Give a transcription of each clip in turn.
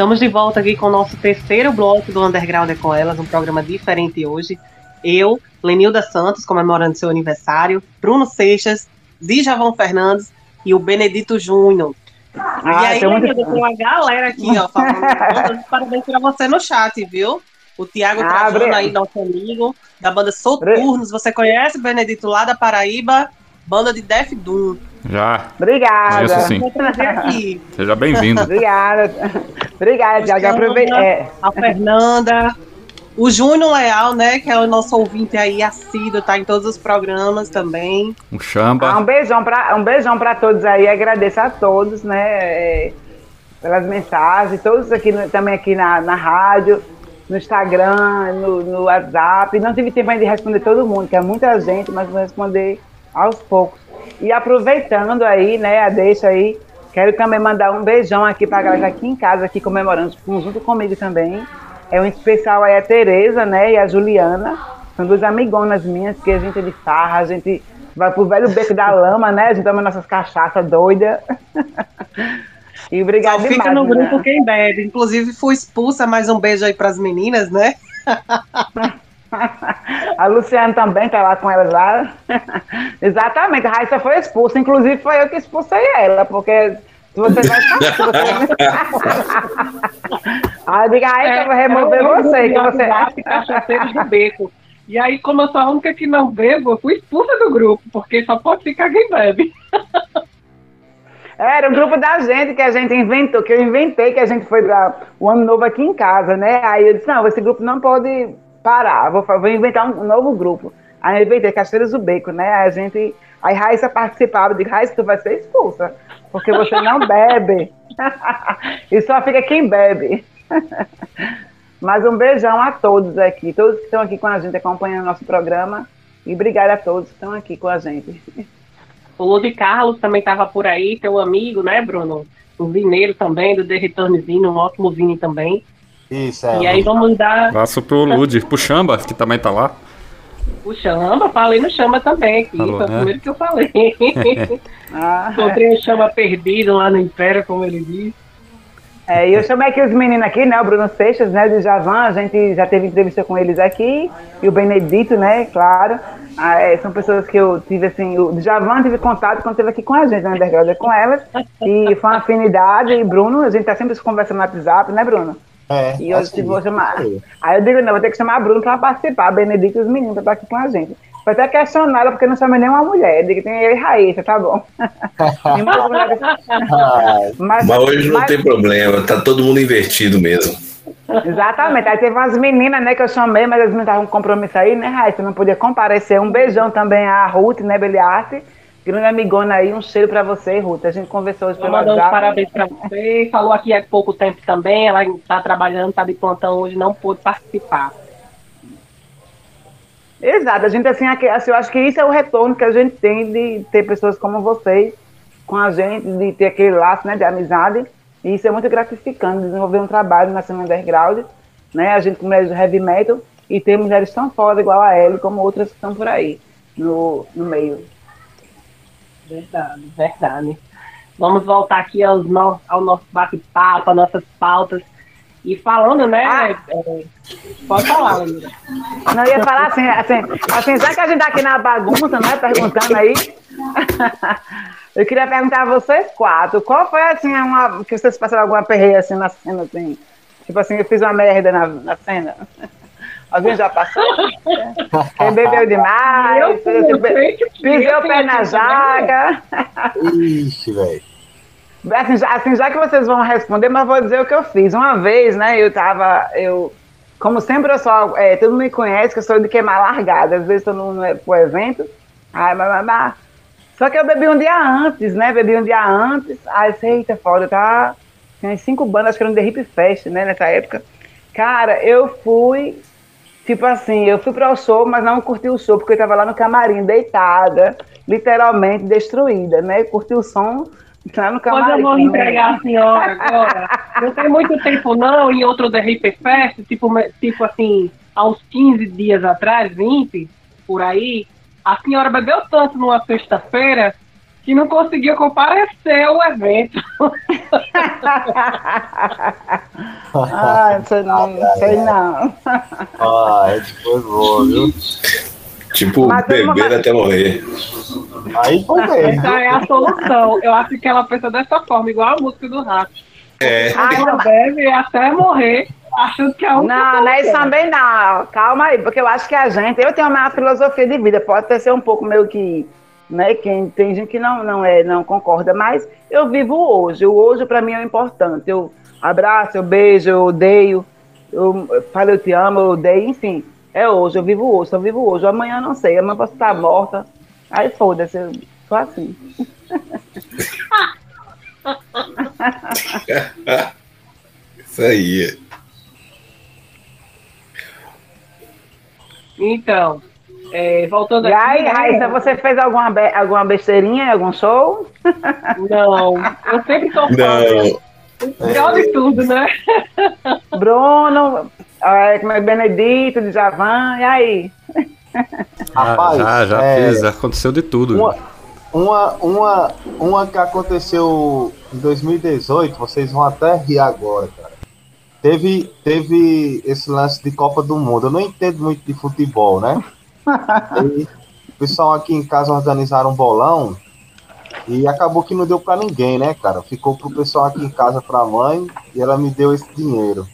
Estamos de volta aqui com o nosso terceiro bloco do Underground é com Elas, um programa diferente hoje. Eu, Lenilda Santos, comemorando seu aniversário, Bruno Seixas, Dijavão Fernandes e o Benedito Júnior. Ah, e aí, Lenilda, tem uma galera aqui, ó, falando parabéns pra você no chat, viu? O Tiago ah, Trajano aí, nosso amigo, da banda Soturnos. Você conhece, Benedito, lá da Paraíba? Banda de Def Doom. Já. Obrigada. Conheço, sim. Seja bem-vindo. Obrigada. Obrigada, Tiago. Aproveitei. É. A Fernanda. O Júnior Leal, né, que é o nosso ouvinte aí assíduo, tá em todos os programas também. Um chamba. Ah, um beijão para um beijão para todos aí, agradeço a todos, né, é, pelas mensagens, todos aqui no, também aqui na, na rádio, no Instagram, no, no WhatsApp. Não tive tempo ainda de responder todo mundo, que é muita gente, mas vou responder aos poucos. E aproveitando aí, né, a deixa aí, quero também mandar um beijão aqui para a galera aqui em casa, aqui comemorando junto comigo também. É um especial aí a Tereza, né, e a Juliana. São duas amigonas minhas, que a gente é de farra, a gente vai pro velho beco da lama, né? A gente toma nossas cachaças doidas. e obrigado Só fica demais, no grupo né? quem bebe. Inclusive, fui expulsa, mais um beijo aí pras meninas, né? A Luciana também tá lá com elas lá. Exatamente, a Raíssa foi expulsa. Inclusive, foi eu que expulsei ela, porque se você vai Aí eu digo, aí é, eu vou remover é você. Que você... Cachaceiros do beco. E aí, como eu sou a única que não bebo, eu fui expulsa do grupo, porque só pode ficar quem bebe. Era um grupo da gente que a gente inventou, que eu inventei, que a gente foi para o ano novo aqui em casa, né? Aí eu disse, não, esse grupo não pode parar, vou, vou inventar um, um, novo grupo. Aí eu inventei Casteiros do Beco, né? Aí a gente. Aí Raíssa participava, eu digo, Raíssa, tu vai ser expulsa, porque você não bebe. e só fica quem bebe. Mas um beijão a todos aqui, todos que estão aqui com a gente acompanhando o nosso programa. E obrigada a todos que estão aqui com a gente. O Ludi Carlos também estava por aí, teu amigo, né, Bruno? O vineiro também, do The Returnzinho, um ótimo vinho também. Isso, é. E aí vamos dar. Abraço pro Lud, pro Chamba, que também tá lá. O Chamba, falei no Chamba também aqui, Falou, foi né? o primeiro que eu falei. ah, Encontrei o Chamba perdido lá no Império, como ele disse. É, e eu chamei aqui os meninos aqui, né? O Bruno Seixas, né? Do Javan, a gente já teve entrevista com eles aqui. E o Benedito, né? Claro. Ah, é, são pessoas que eu tive, assim, o Javan tive contato quando esteve aqui com a gente, na Underground, com elas. E foi uma afinidade. E Bruno, a gente tá sempre conversando no WhatsApp, né, Bruno? É, e eu tipo, vou chamar. Aí eu digo, não, vou ter que chamar a Bruno para participar, a Benedito e os meninos para estar aqui com a gente. Foi até questionar ela porque não chama nenhuma mulher. Eu digo, tem eu e Raíssa, tá bom. mas, mas, hoje não mas... tem problema, tá todo mundo invertido mesmo. Exatamente. Aí teve umas meninas, né, que eu chamei, mas eles não estavam com compromisso aí, né, Raíssa? Não podia comparecer. Um beijão também a Ruth, né, Beliarte grande amigona aí, um cheiro para você, Ruth. A gente conversou hoje pelo WhatsApp. Mandou parabéns para você. Falou aqui há pouco tempo também. Ela está trabalhando, está de plantão hoje, não pôde participar. Exato. A gente, assim, assim, eu acho que isso é o retorno que a gente tem de ter pessoas como vocês com a gente, de ter aquele laço né, de amizade. E isso é muito gratificante, desenvolver um trabalho na cena underground, né? A gente com mulheres do heavy metal e ter mulheres tão fodas igual a Ellie, como outras que estão por aí no, no meio. Verdade, verdade. Vamos voltar aqui aos no, ao nosso bate-papo, às nossas pautas. E falando, né? Ah. É, pode falar, Lívia. Não, ia falar assim, assim, assim, já que a gente tá aqui na bagunça, né? Perguntando aí. eu queria perguntar a vocês quatro, qual foi assim, uma. que vocês passaram alguma perreia assim na cena, assim? Tipo assim, eu fiz uma merda na, na cena. Alguém já passou? Quem bebeu demais? Pisou o pé na jaga. Ixi, velho. Assim já, assim, já que vocês vão responder, mas vou dizer o que eu fiz. Uma vez, né, eu tava, eu, como sempre eu sou, é, todo mundo me conhece que eu sou de queimar largada, às vezes eu não é pro evento, ai, mas, mas, só que eu bebi um dia antes, né, bebi um dia antes, aí, eita, foda, tá, tinha cinco bandas, acho que era um The Hip Fest, né, nessa época, cara, eu fui Tipo assim, eu fui para o show, mas não curti o show, porque eu estava lá no camarim, deitada, literalmente destruída, né? Curti o som lá no camarim. Pois eu vou entregar a senhora agora. não tem muito tempo, não, em outro The Hip Fest, tipo, tipo assim, há uns 15 dias atrás, 20, por aí, a senhora bebeu tanto numa sexta-feira que não conseguia comparecer ao evento. ah, sei não, sei não. Ah, esse foi bom, viu? Tipo, beber até morrer. Aí mesmo. Essa é a solução. Eu acho que ela pensa dessa forma, igual a música do rato. É. Ela bebe até morrer, achando que é um. Não, não é isso também não. Calma aí, porque eu acho que a gente. Eu tenho uma filosofia de vida, pode até ser um pouco meio que. Né, quem, tem gente que não, não, é, não concorda, mas eu vivo hoje. O hoje para mim é importante. Eu abraço, eu beijo, eu odeio, eu falo eu te amo, eu odeio, enfim. É hoje, eu vivo hoje, eu vivo hoje. Amanhã não sei, amanhã posso estar morta. Aí foda-se, eu sou assim. Isso aí. Então, é, voltando e aqui. aí, né? Raíssa, você fez alguma, be alguma besteirinha em algum show? Não, eu sempre tô falando. Pior de tudo, né? Bruno, é, como é Benedito, Djavan, e aí? Rapaz, já, já é, fiz, aconteceu de tudo. Uma, uma, uma, uma que aconteceu em 2018, vocês vão até rir agora, cara. Teve, teve esse lance de Copa do Mundo. Eu não entendo muito de futebol, né? O pessoal aqui em casa organizaram um bolão e acabou que não deu para ninguém, né, cara? Ficou pro pessoal aqui em casa, pra mãe, e ela me deu esse dinheiro.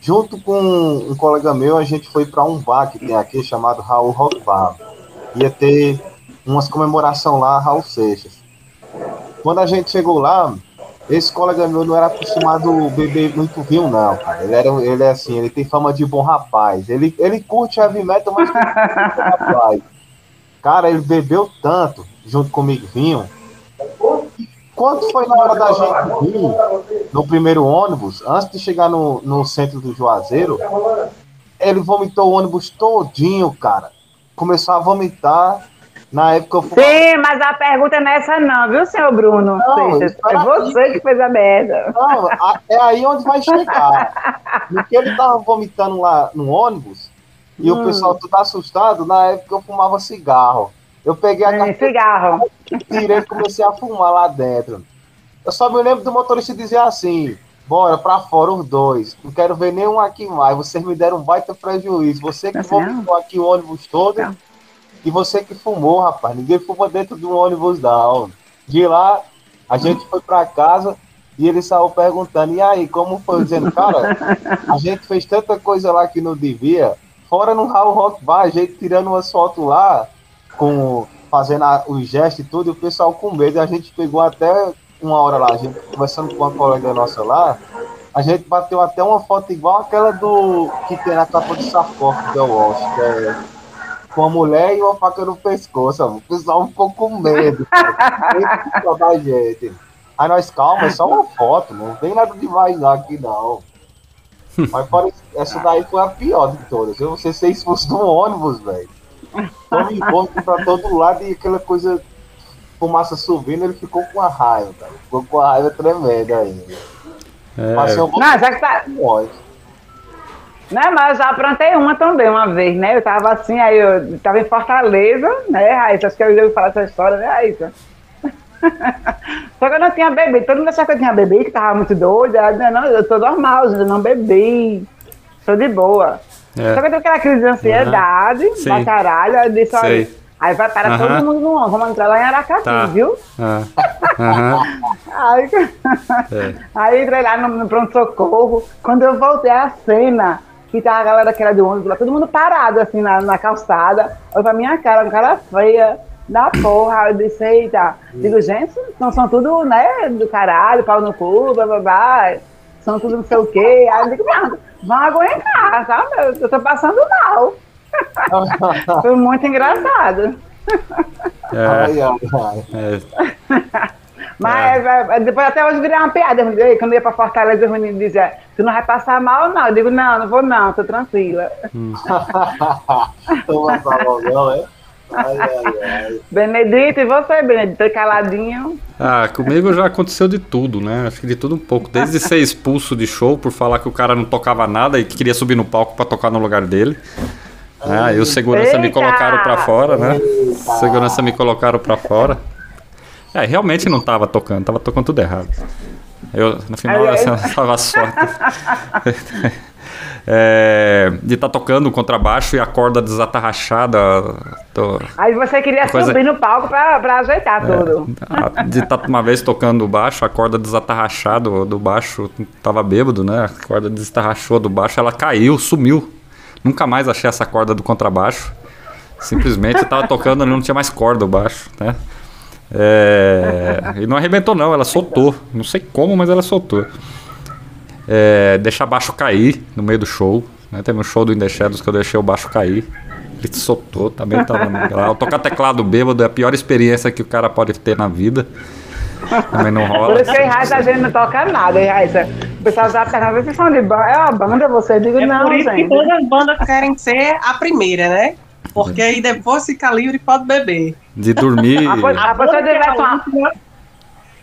Junto com um colega meu, a gente foi para um bar que tem aqui chamado Raul Rock Bar. Ia ter umas comemoração lá, Raul Seixas. Quando a gente chegou lá, esse colega meu não era acostumado a beber muito vinho, não, cara. Ele, era, ele é assim, ele tem fama de bom rapaz. Ele, ele curte heavy metal, mas rapaz. Cara, ele bebeu tanto, junto comigo, vinho. Quando foi na hora da gente vir, no primeiro ônibus, antes de chegar no, no centro do Juazeiro, ele vomitou o ônibus todinho, cara. Começou a vomitar. Na época eu fui... Sim, mas a pergunta não é essa não, viu, senhor Bruno? Não, Seixas? é você que fez a merda. Não, é aí onde vai chegar. Porque ele tava vomitando lá no ônibus e Hum. o pessoal tudo assustado. Na época eu fumava cigarro. Eu peguei a Hum, cigarro. tirei e comecei a fumar lá dentro. Eu só me lembro do motorista dizer assim: bora pra fora os dois. Não quero ver nenhum aqui mais. Vocês me deram um baita prejuízo. Você que não? vomitou aqui o ônibus todo Não. E você que fumou, rapaz. Ninguém fuma dentro do ônibus, não. De lá, a gente foi pra casa e ele saiu perguntando: e aí, como foi? Dizendo, cara, a gente fez tanta coisa lá que não devia. Fora no Raul Rock Bar, a gente tirando umas fotos lá, com, fazendo a- os gestos e tudo, e o pessoal com medo. A gente pegou até uma hora lá, a gente conversando com uma colega nossa lá. A gente bateu até uma foto igual aquela do que tem na capa do sarcófago da Walsh, que é com a mulher e uma faca no pescoço. O pessoal ficou com medo. cara. Medo da gente. Aí nós, calma, é só uma foto, não tem nada demais lá aqui não. Mas isso, essa daí foi a pior de todas. Eu você ser expulso de um ônibus, velho. Tome vômito pra todo lado e aquela coisa, fumaça subindo, ele ficou com a raiva, cara. Ficou com a raiva tremenda ainda. É, Passei um Não, já que tá. Né, mas eu já aprontei uma também, uma vez, né? Eu tava assim, aí eu tava em Fortaleza, né, Raíssa? Acho que eu já ouvi falar essa história, né, Raíssa? Só que eu não tinha bebido. Todo mundo achava que eu tinha bebido, que tava muito doida. Eu, não, eu tô normal, eu não bebi. Sou de boa. É. Só que eu tenho aquela crise de ansiedade, Sim. pra caralho. Eu disse, olha, aí vai parar Aham. todo mundo no vamos entrar lá em Aracati, Tá. viu? aham, Aí, é. aí entrei lá no, no pronto-socorro. Quando eu voltei à cena, que tava a galera que era do ônibus lá, todo mundo parado assim na, na calçada. Eu pra minha cara, uma cara feia da porra. Eu disse, eita, digo, gente, não são tudo, né, do caralho, pau no cu, blá blá blá. São tudo não sei o quê. Aí eu digo, não, vão aguentar, sabe? Eu, eu tô passando mal. Foi muito engraçado. É, Ai, ai, ai. é. Mas é, depois até hoje virei uma piada. Quando eu ia pra Fortaleza, os meninos diziam, tu não vai passar mal, não. Eu digo, não, não vou não, tô tranquila. Toma salão, é? Ai, ai, ai. Benedito, e você, Benedito, caladinho? Ah, comigo já aconteceu de tudo, né? Acho que de tudo um pouco. Desde ser expulso de show por falar que o cara não tocava nada e que queria subir no palco pra tocar no lugar dele. Ah, e os segurança me Eita! colocaram pra fora, né? Eita! Segurança me colocaram pra fora. É, realmente não tava tocando, tava tocando tudo errado. Eu, no final, Aí, aí- essa tava sorte. É, de estar tocando o contrabaixo e a corda desatarrachada. tô- Aí você queria Coisa- subir no palco pra ajeitar tudo. a- de estar uma vez tocando o baixo, a corda desatarrachada do, do baixo, tava bêbado, né? A corda desatarrachou do baixo, ela caiu, sumiu. Nunca mais achei essa corda do contrabaixo. Simplesmente tava tocando, não tinha mais corda o baixo, né? É, e não arrebentou não, ela soltou. Não sei como, mas ela soltou. É, deixar baixo cair no meio do show. Né? Teve um show do In The Shadows que eu deixei o baixo cair. Ele soltou, também tava legal. Tocar teclado bêbado é a pior experiência que o cara pode ter na vida. Também não Por rola. isso que em Raíssa a gente não toca nada, hein, Raíssa? O pessoal já pergunta, vocês são de banda? É uma banda você? Eu digo, É não, por isso que gente. todas as bandas querem ser a primeira, né? Porque aí depois fica livre e pode beber. De dormir. A, a tivesse uma, de-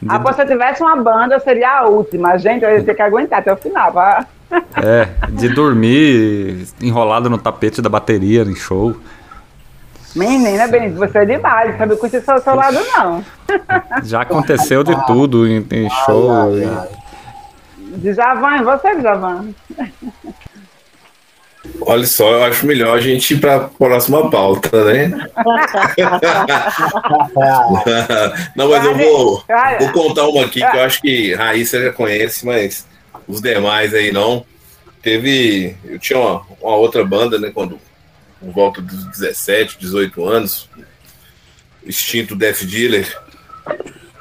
a pessoa tivesse uma banda, seria a última. Gente, eu ia ter que aguentar até o final. Pra... É, de dormir enrolado no tapete da bateria em show. Menina, Benito, você é demais. Sabe com esse seu, seu lado, não. Já aconteceu de tudo em, em show. Ai, ai, ai. Djavan, você, Djavan? Olha só, eu acho melhor a gente ir para a próxima pauta, né? Não, mas eu vou, vou contar uma aqui que eu acho que Raíssa já conhece, mas os demais aí não. Teve. Eu tinha uma, uma outra banda, né? Quando por volta dos 17, 18 anos, extinto Death Dealer.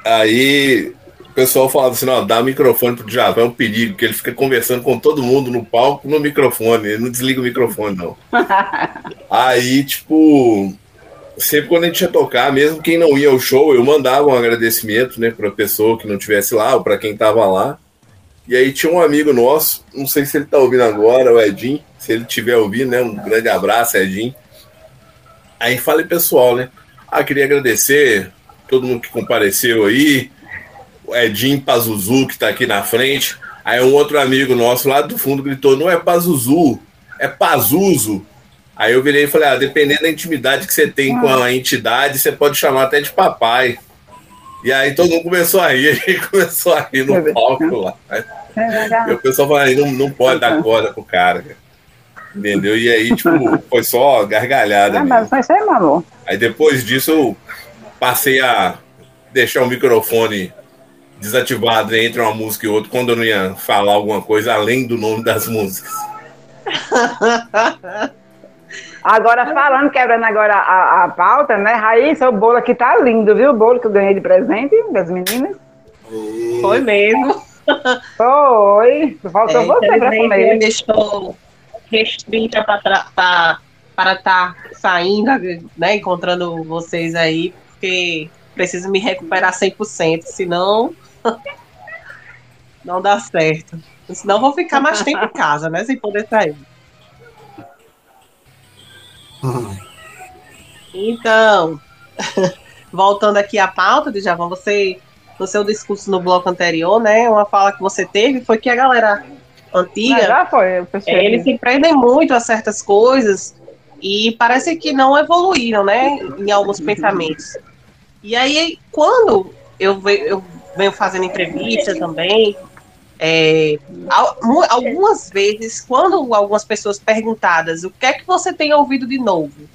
Aí o pessoal falava assim: não, dá microfone pro Djavan, é um perigo, porque ele fica conversando com todo mundo no palco no microfone, ele não desliga o microfone, não. Aí, tipo, sempre quando a gente ia tocar, mesmo quem não ia ao show, eu mandava um agradecimento, né, pra pessoa que não tivesse lá, ou pra quem tava lá. E aí tinha um amigo nosso, não sei se ele tá ouvindo agora, o Edinho, se ele estiver ouvindo, né, um grande abraço, Edinho. Aí falei, pessoal, né, ah, queria agradecer todo mundo que compareceu aí, o Edinho Pazuzu, que tá aqui na frente. Aí um outro amigo nosso lá do fundo gritou, não é Pazuzu, é Pazuzu. Aí eu virei e falei, ah, dependendo da intimidade que você tem com a entidade, você pode chamar até de papai. E aí todo mundo começou a rir, a gente começou a rir no palco lá. E o pessoal falou, não, não pode dar corda pro cara. cara. Entendeu? E aí, tipo, foi só gargalhada. É, mesmo. mas não sei, meu amor. Aí depois disso eu passei a deixar o microfone desativado entre uma música e outra quando eu não ia falar alguma coisa além do nome das músicas. Agora, falando, quebrando agora a, a pauta, né? Raíssa, o bolo aqui tá lindo, viu? O bolo que eu ganhei de presente das meninas. Foi mesmo. Foi. Faltou É, você pra comer. eu estou restrita pra tra- pra- para estar saindo, né, encontrando vocês aí, porque preciso me recuperar 100%, senão não dá certo. Senão vou ficar mais tempo em casa, né, sem poder sair. Então, voltando aqui à pauta, Djavan, você, no seu discurso no bloco anterior, né, uma fala que você teve foi que a galera antiga, já foi, é, eles se prendem muito a certas coisas e parece que não evoluíram, né, em alguns pensamentos. E aí, quando eu, ve- eu venho fazendo entrevista também, é, algumas vezes, quando algumas pessoas perguntadas o que é que você tem ouvido de novo,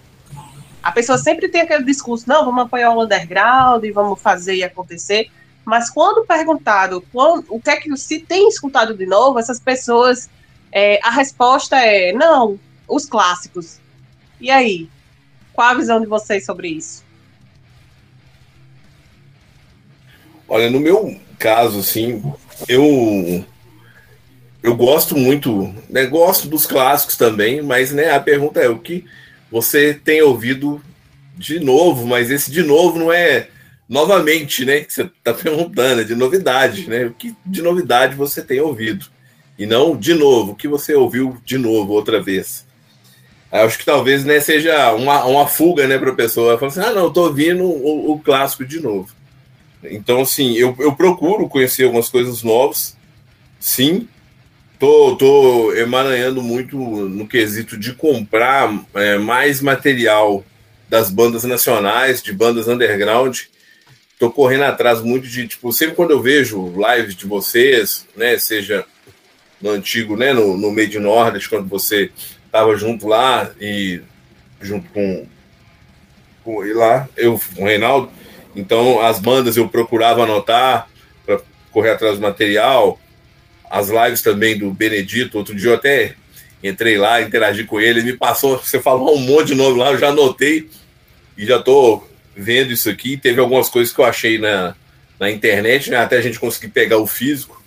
a pessoa sempre tem aquele discurso, não, vamos apoiar o underground, vamos fazer e acontecer. Mas quando perguntado quando, o que é que se tem escutado de novo, essas pessoas, é, a resposta é não, os clássicos. E aí? Qual a visão de vocês sobre isso? Olha, no meu caso, assim, eu eu gosto muito, né, gosto dos clássicos também, mas né, a pergunta é o que você tem ouvido de novo, mas esse de novo não é novamente, né, que você está perguntando, é de novidade, né? O que de novidade você tem ouvido? E não de novo, o que você ouviu de novo outra vez? Eu acho que talvez né, seja uma, uma fuga né, para a pessoa. Ela fala assim: ah, não, tô ouvindo o, o clássico de novo. Então, assim, eu, eu procuro conhecer algumas coisas novas, sim. Tô, tô emaranhando muito no quesito de comprar é, mais material das bandas nacionais, de bandas underground. tô correndo atrás muito de, tipo, sempre quando eu vejo lives de vocês, né, seja no antigo, né, no, no Made Nordeste, quando você tava junto lá e junto com, com e lá, eu, com o Reinaldo, então as bandas eu procurava anotar para correr atrás do material, as lives também do Benedito, outro dia eu até entrei lá, interagi com ele, ele me passou, você falou um monte de nome lá, eu já anotei e já tô vendo isso aqui. Teve algumas coisas que eu achei na, na internet, né, até a gente conseguir pegar o físico.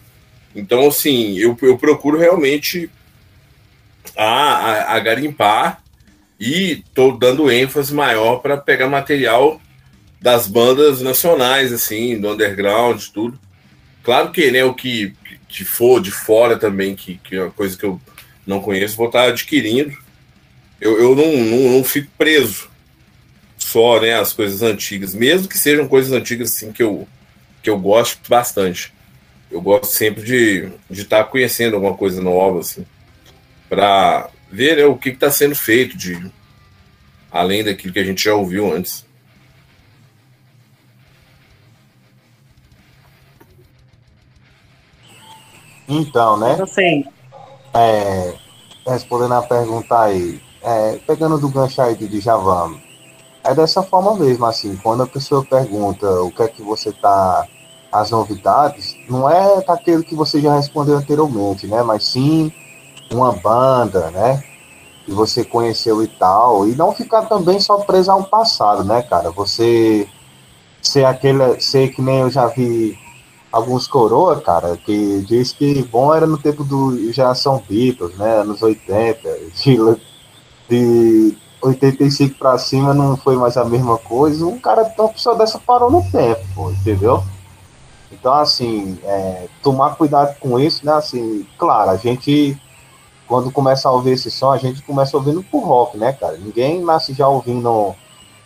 Então, assim, eu, eu procuro realmente a, a, a garimpar e tô dando ênfase maior para pegar material das bandas nacionais, assim, do underground, tudo. Claro que, né, o que, que for de fora também, que, que é uma coisa que eu não conheço, vou estar adquirindo. Eu, eu não, não, não fico preso só, né, as coisas antigas, mesmo que sejam coisas antigas assim que eu, que eu gosto bastante. Eu gosto sempre de de estar tá conhecendo alguma coisa nova assim, para ver né, o que está sendo feito de além daquilo que a gente já ouviu antes. Então, né? Eu sei. É, respondendo a pergunta aí, é, pegando do gancho aí de Djavan, é dessa forma mesmo, assim, quando a pessoa pergunta o que é que você tá, as novidades, não é aquele que você já respondeu anteriormente, né, mas sim uma banda, né, que você conheceu e tal, e não ficar também só preso ao passado, né, cara, você ser aquele, ser que nem eu já vi alguns coroa, cara, que diz que bom era no tempo do geração Beatles, né, anos 80, de, de 85 para cima não foi mais a mesma coisa. Um cara, uma pessoa dessa parou no tempo, entendeu? Então, assim, é, tomar cuidado com isso, né? Assim, claro, a gente, quando começa a ouvir esse som, a gente começa ouvindo por rock, né, cara? Ninguém nasce já ouvindo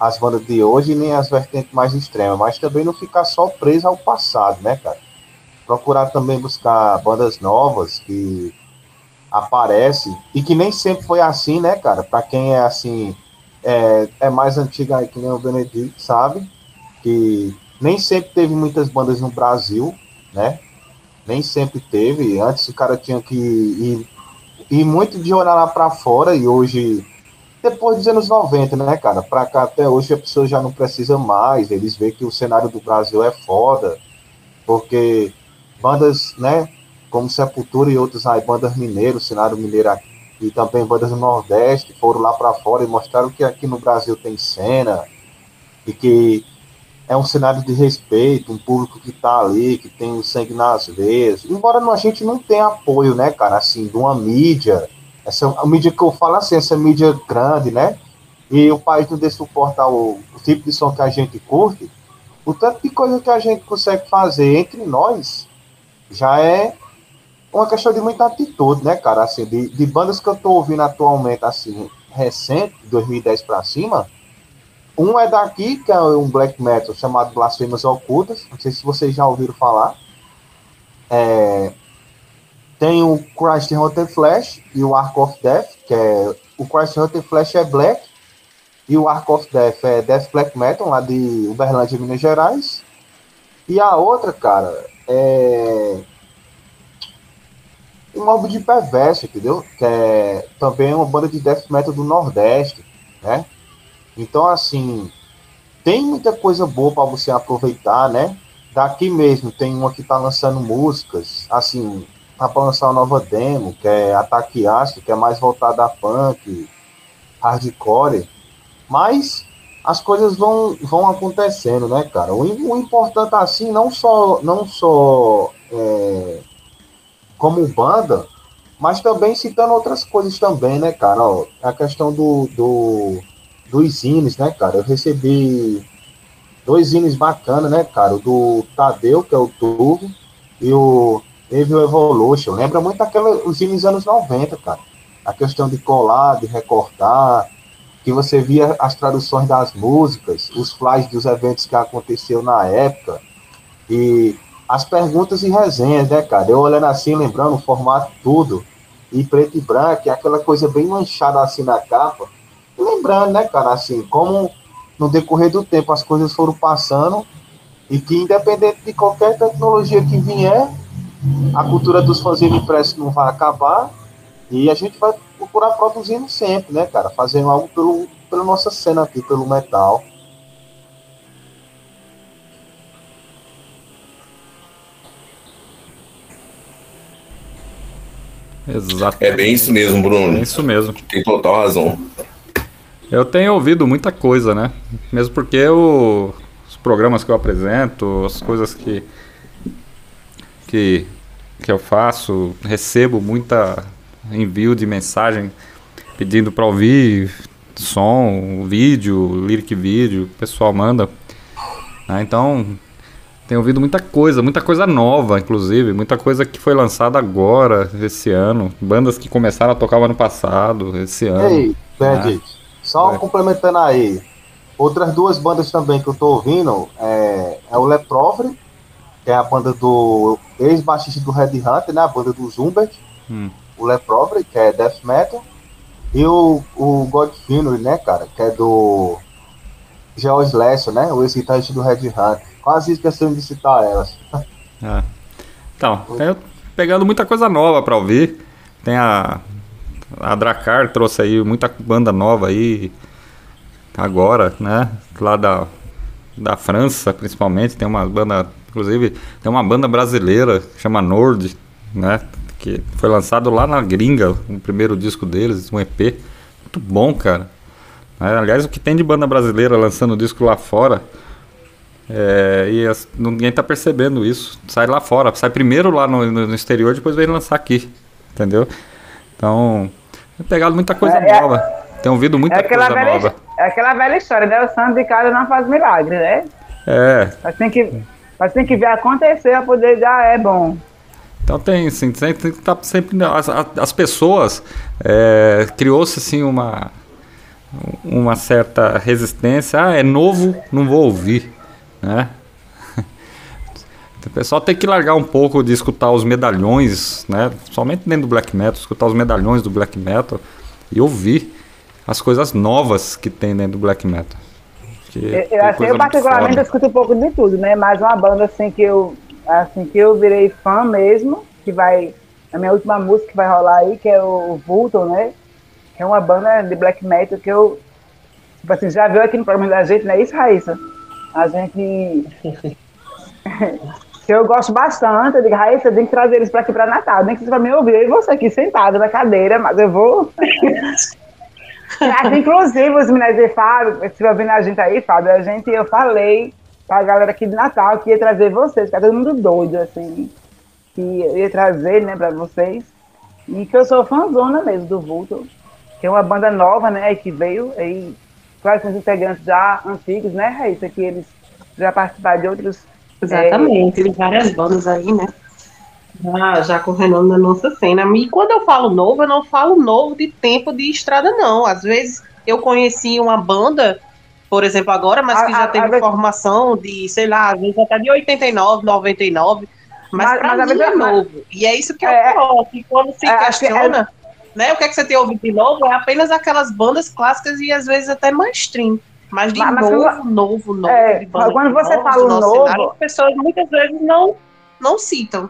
as bandas de hoje, nem as vertentes mais extremas, mas também não ficar só preso ao passado, né, cara? Procurar também buscar bandas novas que aparece, e que nem sempre foi assim, né, cara? Para quem é assim, é, é mais antiga aí que nem o Benedict, sabe? Que nem sempre teve muitas bandas no Brasil, né? Nem sempre teve. Antes o cara tinha que ir, ir muito de olhar lá para fora, e hoje, depois dos anos 90, né, cara? Para cá até hoje a pessoa já não precisa mais, eles veem que o cenário do Brasil é foda, porque bandas, né? como Sepultura e outros aí, bandas mineiros, cenário mineiro e também bandas do Nordeste, foram lá para fora e mostraram que aqui no Brasil tem cena e que é um cenário de respeito, um público que tá ali, que tem o sangue nas veias. Embora a gente não tenha apoio, né, cara, assim, de uma mídia, essa a mídia que eu falo assim, essa mídia grande, né? E o país não dê suporte ao o tipo de som que a gente curte, o tanto de coisa que a gente consegue fazer entre nós já é uma questão de muita atitude, né, cara? Assim, de, de bandas que eu tô ouvindo atualmente, assim, recente, 2010 para cima, um é daqui, que é um black metal chamado Blasfemas Ocultas, não sei se vocês já ouviram falar. É, tem o Christ Hunter Flash e o Ark of Death, que é o Christ Hunter Flash é black e o Ark of Death é Death Black Metal, lá de Uberlândia, Minas Gerais. E a outra, cara, é e Morbid Perverso, entendeu? Que é também uma banda de death metal do Nordeste, né? Então, assim, tem muita coisa boa para você aproveitar, né? Daqui mesmo tem uma que tá lançando músicas, assim, tá para lançar uma nova demo, que é Ataque Ácido, que é mais voltada a punk, hardcore, mas as coisas vão, vão acontecendo, né, cara? O, o importante assim, não só, não só é, como banda, mas também citando outras coisas também, né, cara? Ó, a questão do, do, dos zines, né, cara? Eu recebi dois zines bacanas, né, cara? O do Tadeu, que é o Turbo, e o Evil Evolution. Lembra muito daqueles zines anos 90, cara. A questão de colar, de recortar, que você via as traduções das músicas, os flyers dos eventos que aconteceu na época. E as perguntas e resenhas, né, cara? Eu olhando assim, lembrando o formato tudo, e preto e branco, e aquela coisa bem manchada assim na capa. Lembrando, né, cara, assim, como no decorrer do tempo as coisas foram passando E que independente de qualquer tecnologia que vier, a cultura dos fanzines impressos não vai acabar e a gente vai procurar produzindo sempre, né, cara? Fazendo algo pelo, pela nossa cena aqui, pelo metal. Exato. É bem isso mesmo, Bruno. É isso mesmo. Tem total razão. Eu tenho ouvido muita coisa, né? Mesmo porque o, os programas que eu apresento, as coisas que, que, que eu faço, recebo muita envio de mensagem pedindo para ouvir som, vídeo, lyric vídeo, o pessoal manda. Ah, então, tenho ouvido muita coisa, muita coisa nova, inclusive, muita coisa que foi lançada agora, esse ano. Bandas que começaram a tocar ano passado, esse ano. Ei, Bad, né? só é. complementando aí. Outras duas bandas também que eu tô ouvindo é, é o Leprovre, que é a banda do ex-baixista do Red Hunter, né? A banda do Zumbert. Hum o Leprobre, que é Death Metal, e o, o God né, cara, que é do George Lesser, né, o ex-guitarrista do Red Hat. Quase esquecendo de citar elas. É. Então, tenho pegando muita coisa nova para ouvir. Tem a, a Dracar trouxe aí muita banda nova aí agora, né? Lá da, da França, principalmente, tem uma banda, inclusive, tem uma banda brasileira que chama Nord, né? que foi lançado lá na gringa, o primeiro disco deles, um EP. Muito bom, cara. É, aliás, o que tem de banda brasileira lançando disco lá fora, é, e as, ninguém tá percebendo isso. Sai lá fora, sai primeiro lá no, no exterior, depois vem lançar aqui, entendeu? Então, tem pegado muita coisa é, é nova. tem ouvido muita é coisa velha, nova. É aquela velha história, né? O santo de casa não faz milagre, né? É. Mas tem que, mas tem que ver acontecer a poder dizer, ah, é bom. Então tem, assim, tem, tem que estar tá sempre. As, as pessoas. É, Criou-se assim uma. Uma certa resistência. Ah, é novo, não vou ouvir. Né? O pessoal tem que largar um pouco de escutar os medalhões, né? Somente dentro do black metal, escutar os medalhões do black metal e ouvir as coisas novas que tem dentro do black metal. Eu, assim, eu particularmente escuto um pouco de tudo, né? Mas uma banda assim que eu assim, que eu virei fã mesmo, que vai. A minha última música que vai rolar aí, que é o Vulton, né? Que é uma banda de black metal que eu. Tipo assim, já viu aqui no programa da gente, não é isso, Raíssa? A gente. que eu gosto bastante, eu digo, Raíssa, tem que trazer eles para aqui para Natal, nem que seja para me ouvir, e você aqui sentada na cadeira, mas eu vou. Inclusive, os meninos de Fábio, se estiver ouvindo a gente aí, Fábio, a gente, eu falei pra galera aqui de Natal, que ia trazer vocês, que tá todo mundo doido, assim, que ia trazer, né, pra vocês. E que eu sou fãzona mesmo do Vulto, que é uma banda nova, né, que veio aí, quase com os integrantes já antigos, né, Raíssa, que eles já participaram de outros. Exatamente, é, tem várias bandas aí, né? Já, já com renome na nossa cena. E quando eu falo novo, eu não falo novo de tempo de estrada, não. Às vezes eu conheci uma banda por exemplo, agora, mas que já a, teve a, formação de, sei lá, às vezes até de 89, 99, mas, mas pra mas mim é novo. E é isso que eu é, coloco. E quando se é, questiona, é, né, o que é que você tem ouvido de novo, é apenas aquelas bandas clássicas e às vezes até mainstream. Mas de mas, novo, mas, novo, novo, é, Quando você novos, fala o novo, cenário, as pessoas muitas vezes não, não citam.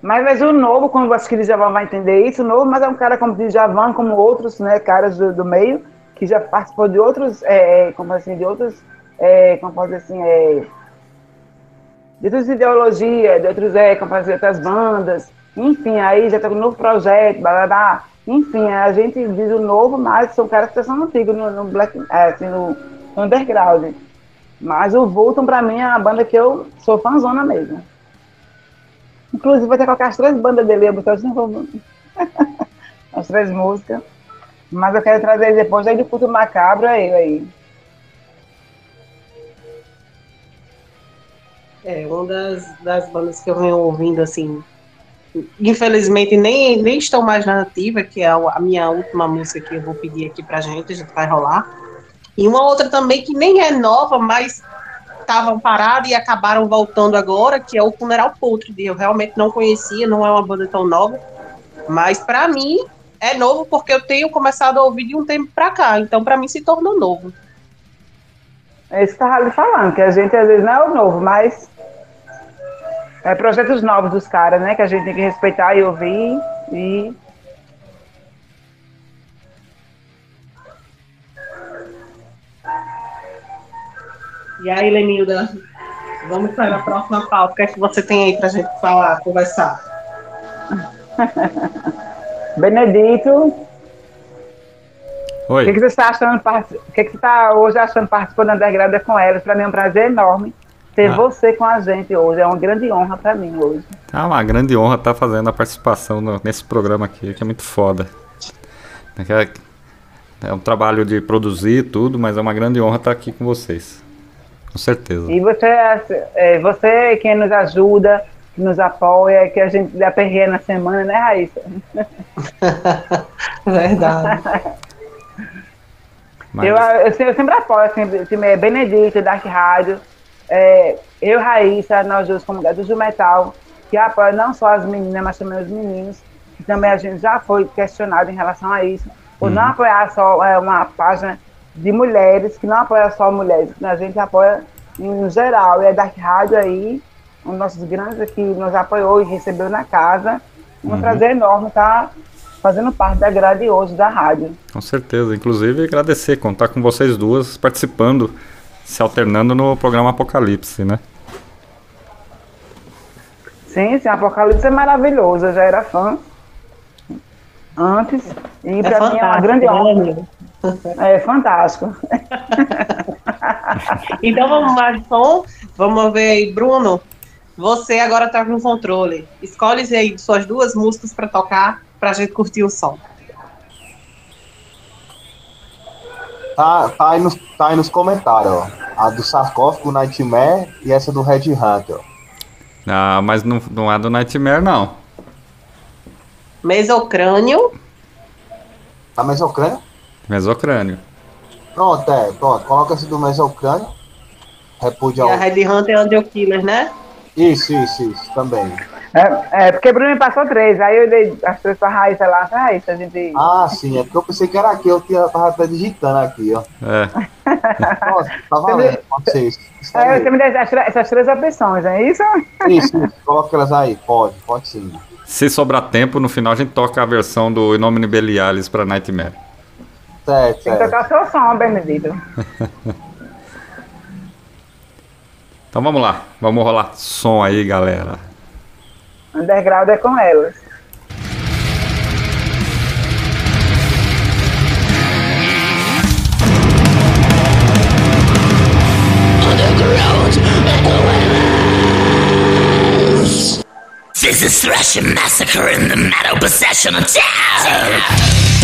Mas, mas o novo, como acho que o Djavan vai entender isso, o novo, mas é um cara como o Djavan, como outros né, caras do, do meio, que já participou de outros, é, é, como assim, de outros, é, como pode dizer assim, é, de outras ideologias, de outros, é, como dizer, outras bandas, enfim, aí já tem um novo projeto, blá, blá, blá. enfim, a gente diz o novo, mas são caras que são antigos no, no black, é, assim, no, no underground. Mas o Vulton, pra mim, é uma banda que eu sou fãzona mesmo. Inclusive, vai ter colocar as três bandas dele, eu botar as três músicas. Mas eu quero trazer depois aí do culto macabro aí, aí. É, uma das, das bandas que eu venho ouvindo, assim, infelizmente nem, nem estão mais na ativa, que é a minha última música que eu vou pedir aqui pra gente, já vai rolar. E uma outra também que nem é nova, mas estavam parados e acabaram voltando agora, que é o Funeral Putrid. Eu realmente não conhecia, não é uma banda tão nova, mas para mim é novo porque eu tenho começado a ouvir de um tempo para cá, então para mim se tornou novo. É isso que eu estava falando, que a gente às vezes não é o novo, mas é projetos novos dos caras, né? Que a gente tem que respeitar e ouvir e. E aí, Lenilda, vamos para a próxima pauta. O que é que você tem aí para a gente falar, conversar? Benedito. Oi. O que, que você está achando? O que, que você está hoje achando participando da Underground com elas? Para mim é um prazer enorme ter ah. você com a gente hoje. É uma grande honra para mim hoje. É uma grande honra estar tá fazendo a participação no, nesse programa aqui, que é muito foda. É, é um trabalho de produzir tudo, mas é uma grande honra estar aqui com vocês. Com certeza. E você, é, você quem nos ajuda, que nos apoia, que a gente aperreia na semana, né, Raíssa? Verdade. Mas... Eu, eu, eu, sempre apoio, assim, é Benedito, Dark Rádio, é, eu, Raíssa, nós duas como do Metal, que apoia não só as meninas, mas também os meninos, que também a gente já foi questionado em relação a isso, por uhum. não apoiar só é, uma página de mulheres, que não apoia só mulheres, a gente apoia em geral, e a Dark Rádio aí, um dos nossos grandes aqui nos apoiou e recebeu na casa, um uhum. prazer enorme estar tá fazendo parte da grade hoje da rádio. Com certeza, inclusive agradecer, contar com vocês duas participando, se alternando no programa Apocalipse, né? Sim, sim, Apocalipse é maravilhoso, eu já era fã antes, e é para mim é uma grande né, honra. É fantástico. então vamos mais som. Vamos ver aí, Bruno. Você agora está no controle. Escolhe aí suas duas músicas para tocar pra gente curtir o som. Tá, tá, aí, nos, tá aí nos comentários, ó. A do sarcófago Nightmare e essa do Red Hunter. Ah, mas não, não é do Nightmare, não. Mesocrânio. Tá mesocrânio? Mesocrânio. Pronto, é, pronto. Coloca esse do mesocrânio. Repudia e a Red Hunter é o Killer, né? Isso, isso, isso, também. É, é, porque Bruno me passou três, aí eu dei as três pra Raíssa lá, Raíssa, a gente. Ah, sim, é porque eu pensei que era aqui, eu tinha, tava até digitando aqui, ó. É. Nossa, tá valendo, pode ser isso. É, você me deu essas três opções, é isso? Isso, isso, coloca elas aí, pode, pode sim. Se sobrar tempo, no final a gente toca a versão do Inomine Belialis pra Nightmare. Certo, certo. Tem que tocar seu som, Benedito. então vamos lá, vamos rolar som aí, galera. Underground é com elas. This is Thrash Massacre in the Metal Possession of Town!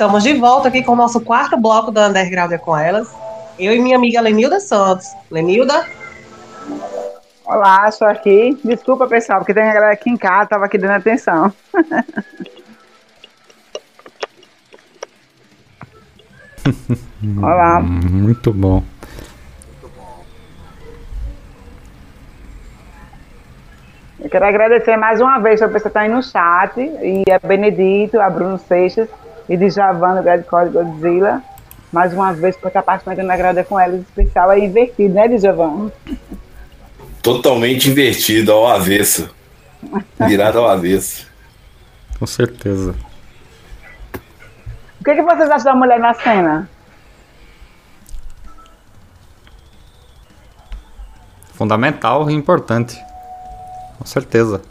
Estamos de volta aqui com o nosso quarto bloco da Underground é com elas. Eu e minha amiga Lenilda Santos. Lenilda? Olá, estou aqui. Desculpa, pessoal, porque tem a galera aqui em casa, estava aqui dando atenção. Olá. Muito bom. Eu quero agradecer mais uma vez a pessoa que está aí no chat, e a Benedito, a Bruno Seixas e de Javan, do Grande Código Godzilla. Mais uma vez por estar participando na Grada com elas, especial é invertido, né, Djavan? Totalmente invertido, ao avesso. Virado ao avesso. Com certeza. O que, que vocês acham da mulher na cena? Fundamental e importante. Com certeza.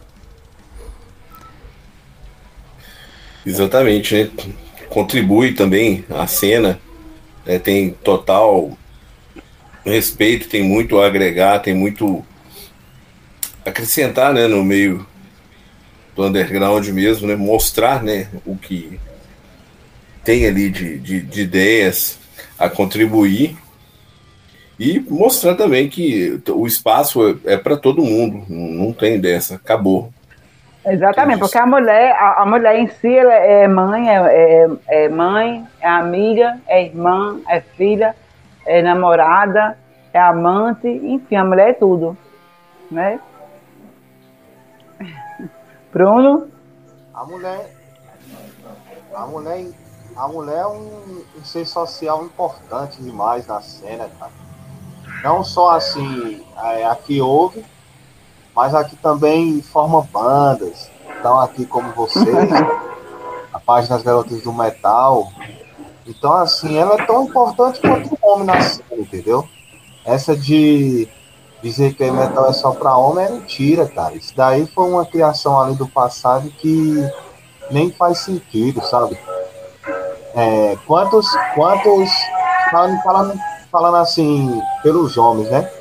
Exatamente, né? Contribui também a cena, né? tem total respeito, tem muito a agregar, tem muito acrescentar né? no meio do underground mesmo, né? mostrar né? o que tem ali de, de, de ideias a contribuir e mostrar também que o espaço é, é para todo mundo, não tem dessa, acabou. Exatamente, porque a mulher, a, a, mulher em si ela é mãe, é, é, é, mãe, é amiga, é irmã, é filha, é namorada, é amante, enfim, a mulher é tudo, né? Bruno? A mulher, a mulher, a mulher é um, um ser social importante demais na cena, cara não só assim, é, aqui houve, mas aqui também forma bandas. Então aqui como vocês, a página das garotas do metal. Então assim, ela é tão importante quanto o homem na cena, entendeu? Essa de dizer que metal é só para homem é mentira, cara. Isso daí foi uma criação ali do passado que nem faz sentido, sabe? É, quantos, quantos, falando, falando falando assim, pelos homens, né?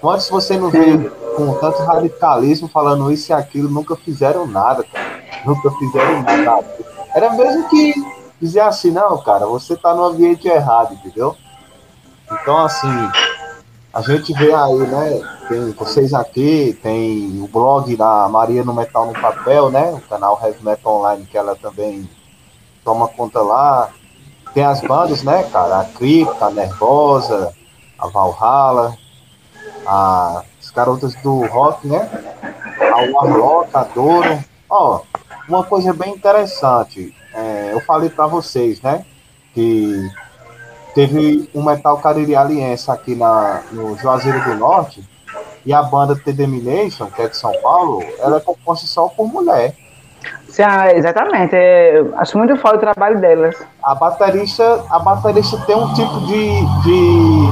Quantos você não vê com tanto radicalismo falando isso e aquilo, nunca fizeram nada, cara. Nunca fizeram nada. Era mesmo que dizer assim, não, cara, você tá no ambiente errado, entendeu? Então, assim, a gente vê aí, né? Tem vocês aqui, tem o blog da Maria no Metal no Papel, né? O canal Heavy Metal Online, que ela também toma conta lá. Tem as bandas, né, cara? A Cripta, a Nervosa, a Valhalla, a, garotas do rock, né? A Warlock, a Doro. Ó, uma coisa bem interessante. É, eu falei para vocês, né? Que teve um metal cariri aliense aqui na, no Juazeiro do Norte e a banda The Domination, que é de São Paulo, ela é composta só por mulher. Sim, exatamente. É, acho muito foda o trabalho delas. A baterista, a baterista tem um tipo de, de,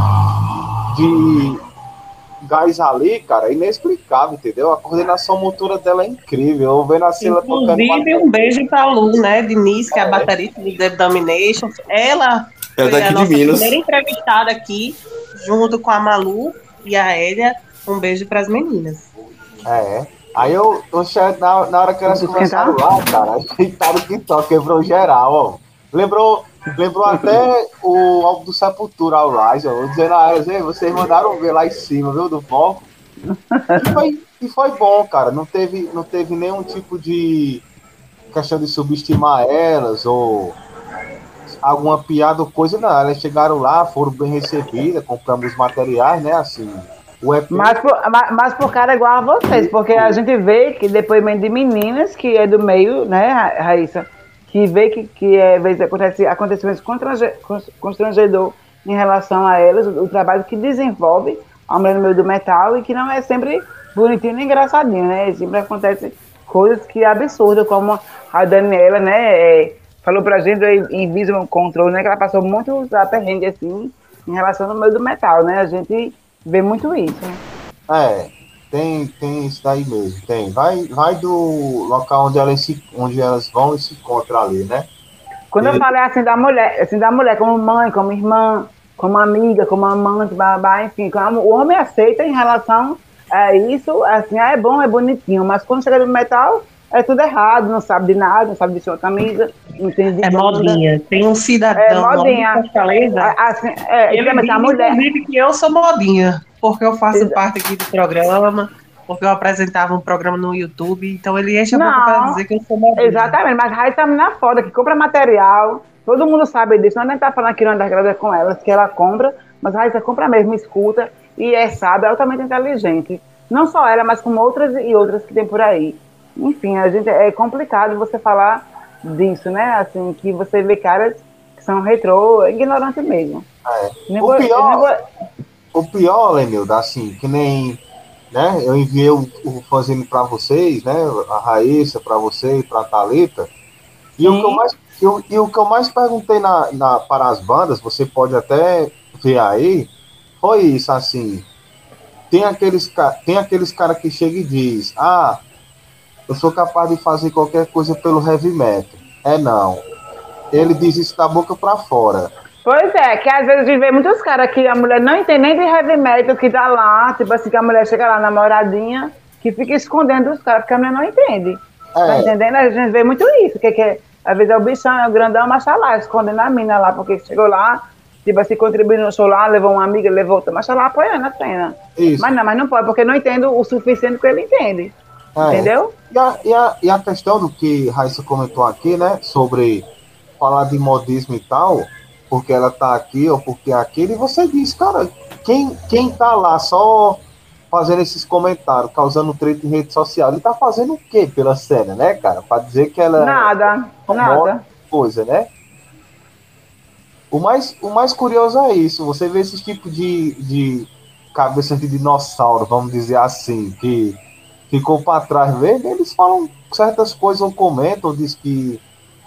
de gás ali, cara, inexplicável, entendeu? A coordenação motora dela é incrível. Eu vendo assim ela tocando. Inclusive, um beijo pra Lu, né? Denise, que é a é. baterista do The Domination. Ela é foi a nossa primeira entrevistada aqui, junto com a Malu e a Elia. Um beijo pras meninas. É. Aí eu, eu na, na hora que elas começaram lá, cara, deitaram o TikTok, quebrou geral, ó. Lembrou, lembrou até o álbum do Sepultura, All Rise, ó. Dizendo a elas, vocês mandaram ver lá em cima, viu, do palco. E foi, e foi bom, cara. Não teve, não teve nenhum tipo de questão de subestimar elas ou alguma piada ou coisa, não. Elas chegaram lá, foram bem recebidas, compramos os materiais, né, assim mas, por, mas, mas por cara igual a vocês, porque a gente vê que depoimento de meninas que é do meio, né, Raíssa? Que vê que, que é, vezes acontece acontecimentos constrangedor em relação a elas, o, o, trabalho que desenvolve a mulher no meio do metal e que não é sempre bonitinho nem engraçadinho, né? Sempre acontece coisas que absurdas, como a Daniela, né, é, falou pra gente em Visual Control, né, que ela passou muito perrengue assim em relação ao meio do metal, né? A gente vê muito isso. É, tem, tem isso daí mesmo, tem. Vai, vai do local onde elas, se, onde elas vão e se encontram ali, né? Quando e... eu falei assim da mulher, assim da mulher como mãe, como irmã, como amiga, como amante, babá, enfim, o homem aceita em relação a isso, assim, ah, é bom, é bonitinho, mas quando chega no metal, é tudo errado, não sabe de nada, não sabe vestir uma camisa, não entende É modinha. Tem um cidadão é, modinha. Fortaleza. Assim, é, ele diz, a mulher. Inclusive que eu sou modinha, porque eu faço Exato. parte aqui do programa, porque eu apresentava um programa no YouTube, então ele enche a boca para dizer que eu sou modinha. Exatamente, mas Raíssa tá na foda, que compra material, todo mundo sabe disso, nós nem tá falando aqui no Underground com elas, que ela compra, mas a Raíssa compra mesmo, escuta, e é sábia, é altamente inteligente. Não só ela, mas como outras e outras que tem por aí. Enfim, a gente é complicado você falar disso, né? Assim, que você vê caras que são retrô, ignorantes mesmo. É. O, pior, o pior, Lenilda, assim, que nem né, eu enviei o, o fanzine para vocês, né? A Raíssa para você e para a Thalita. E o, que eu mais, eu, e o que eu mais perguntei na, na, para as bandas, você pode até ver aí, foi isso, assim. Tem aqueles, tem aqueles caras que chegam e diz, ah, eu sou capaz de fazer qualquer coisa pelo heavy metal. É não. Ele diz isso da boca para fora. Pois é, que às vezes a gente vê muitos caras que a mulher não entende nem de heavy metal, que dá lá, tipo assim, que a mulher chega lá namoradinha, que fica escondendo os caras, porque a mulher não entende. É. Tá entendendo? A gente vê muito isso, que, que às vezes é o bichão, é o grandão, mas tá lá, escondendo a mina lá, porque chegou lá, tipo assim, contribuindo no show lá, levou uma amiga, levou outra, mas tá lá apoiando a cena. Isso. Mas não, mas não pode, porque não entendo o suficiente que ele entende. É. Entendeu? E a, e, a, e a questão do que Raíssa comentou aqui, né? Sobre falar de modismo e tal, porque ela tá aqui ou porque é aquele, e você diz, cara, quem, quem tá lá só fazendo esses comentários, causando treta em rede social, ele tá fazendo o quê pela cena, né, cara? Pra dizer que ela. Nada, é nada. Coisa, né? O mais, o mais curioso é isso, você vê esse tipo de, de cabeça de dinossauro, vamos dizer assim, que ficou para trás mesmo, eles falam certas coisas ou comentam, diz que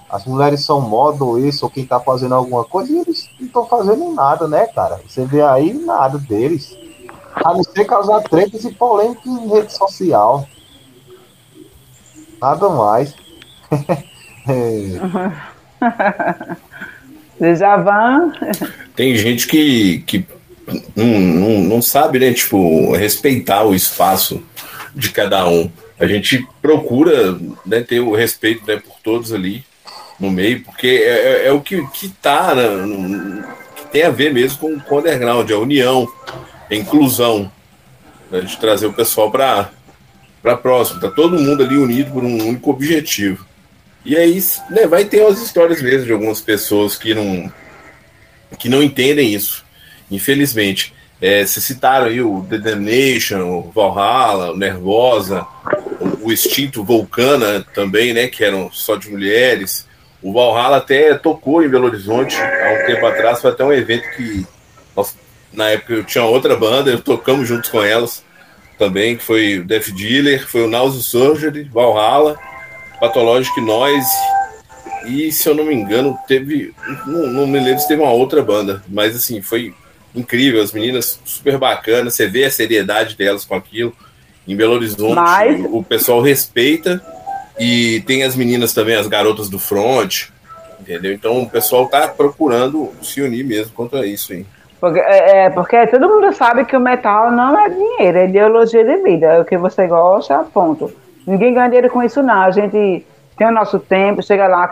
as mulheres são moda ou isso, ou quem tá fazendo alguma coisa, e eles não estão fazendo nada, né, cara? Você vê aí nada deles. A não ser causar tretas e polêmica em rede social. Nada mais. Já vão. Tem gente que, que não, não, não sabe, né? Tipo, respeitar o espaço de cada um. A gente procura né, ter o respeito né, por todos ali no meio, porque é, é, é o que, que tá, né, no, que tem a ver mesmo com, com o underground, a união, a inclusão, né, de trazer o pessoal para próximo. Tá todo mundo ali unido por um único objetivo. E aí né, vai ter as histórias mesmo de algumas pessoas que não, que não entendem isso, infelizmente. É, se citaram aí o The Damnation, o Valhalla, o Nervosa, o, o Extinto Vulcana também, né? Que eram só de mulheres. O Valhalla até tocou em Belo Horizonte há um tempo atrás, foi até um evento que nós, na época eu tinha outra banda, eu tocamos juntos com elas também, que foi o Death Dealer, foi o Nausea Surgery, Valhalla, Pathologic Noise, e se eu não me engano, teve. Não, não me lembro se teve uma outra banda, mas assim, foi incrível, as meninas super bacanas, você vê a seriedade delas com aquilo. Em Belo Horizonte, Mas... o pessoal respeita e tem as meninas também, as garotas do front, entendeu? Então o pessoal tá procurando se unir mesmo contra isso aí. Porque, é, é, porque todo mundo sabe que o metal não é dinheiro, é ideologia de vida. É o que você gosta, ponto. Ninguém ganha dinheiro com isso, não. A gente tem o nosso tempo, chega lá,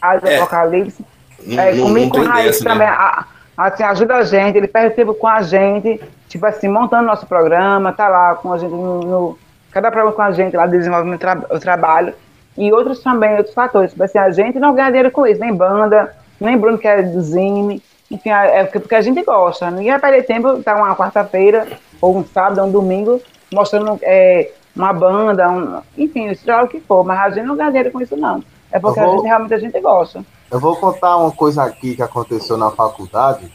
como é. Apocalipse. Não, é, não, comigo com Raiz também. Né? A, assim, ajuda a gente, ele perde tempo com a gente, tipo assim, montando nosso programa, tá lá com a gente no, no cada programa com a gente lá desenvolvendo o, tra o trabalho. E outros também, outros fatores. Tipo assim, a gente não ganha dinheiro com isso, nem banda, nem Bruno que é do Zine. Enfim, é porque a gente gosta. Ninguém vai perder tempo, tá uma quarta-feira, ou um sábado, ou um domingo, mostrando é, uma banda, um, enfim, seja o que for, mas a gente não ganha dinheiro com isso, não. É porque vou, a gente realmente a gente gosta. Eu vou contar uma coisa aqui que aconteceu na faculdade.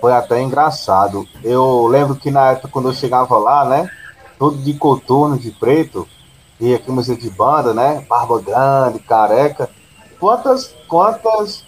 Foi até engraçado. Eu lembro que na época, quando eu chegava lá, né? Todo de coturno, de preto, e aqui música de banda, né? Barba grande, careca. Quantas, quantas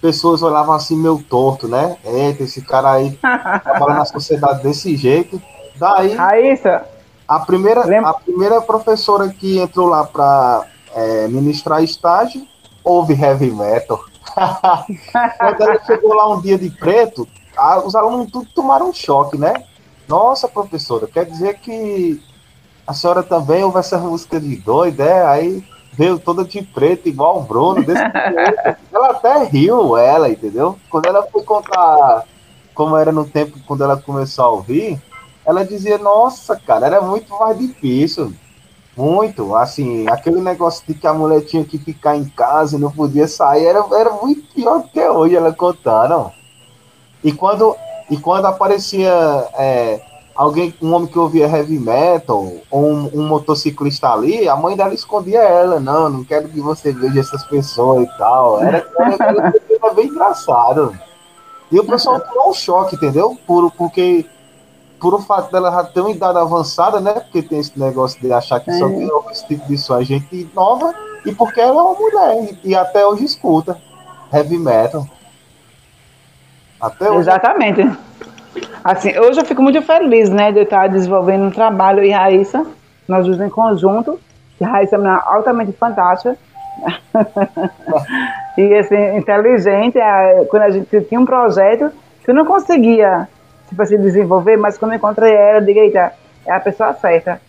pessoas olhavam assim meio torto, né? Eita, esse cara aí trabalha na sociedade desse jeito. Daí. Raíssa. A primeira, a primeira professora que entrou lá para é, ministrar estágio, houve heavy metal. Quando ela chegou lá um dia de preto, a, os alunos tudo tomaram um choque, né? Nossa, professora, quer dizer que a senhora também ouve essa música de doida, é? Aí veio toda de preto, igual o Bruno, desse Ela até riu, ela, entendeu? Quando ela foi contar como era no tempo quando ela começou a ouvir, ela dizia, nossa, cara, era muito mais difícil. Muito, assim, aquele negócio de que a mulher tinha que ficar em casa e não podia sair, era, era muito pior que hoje ela contando. E quando, e quando aparecia é, alguém, um homem que ouvia heavy metal, ou um, um, motociclista ali, a mãe dela escondia ela, não, não quero que você veja essas pessoas e tal. Era, era, era bem engraçado. E o pessoal tomou um choque, entendeu? Por, porque por o fato dela já ter uma idade avançada, né? Porque tem esse negócio de achar que é. só tem esse tipo de som a gente nova, e porque ela é uma mulher, e, e até hoje escuta heavy metal. Até hoje. Exatamente. Assim, hoje eu fico muito feliz, né, de eu estar desenvolvendo um trabalho e Raíssa, nós dois em conjunto, e Raíssa é uma altamente fantástica, e assim, inteligente, quando a gente tinha um projeto que eu não conseguia tipo assim, desenvolver, mas quando encontrei ela, eu digo, eita, é a pessoa certa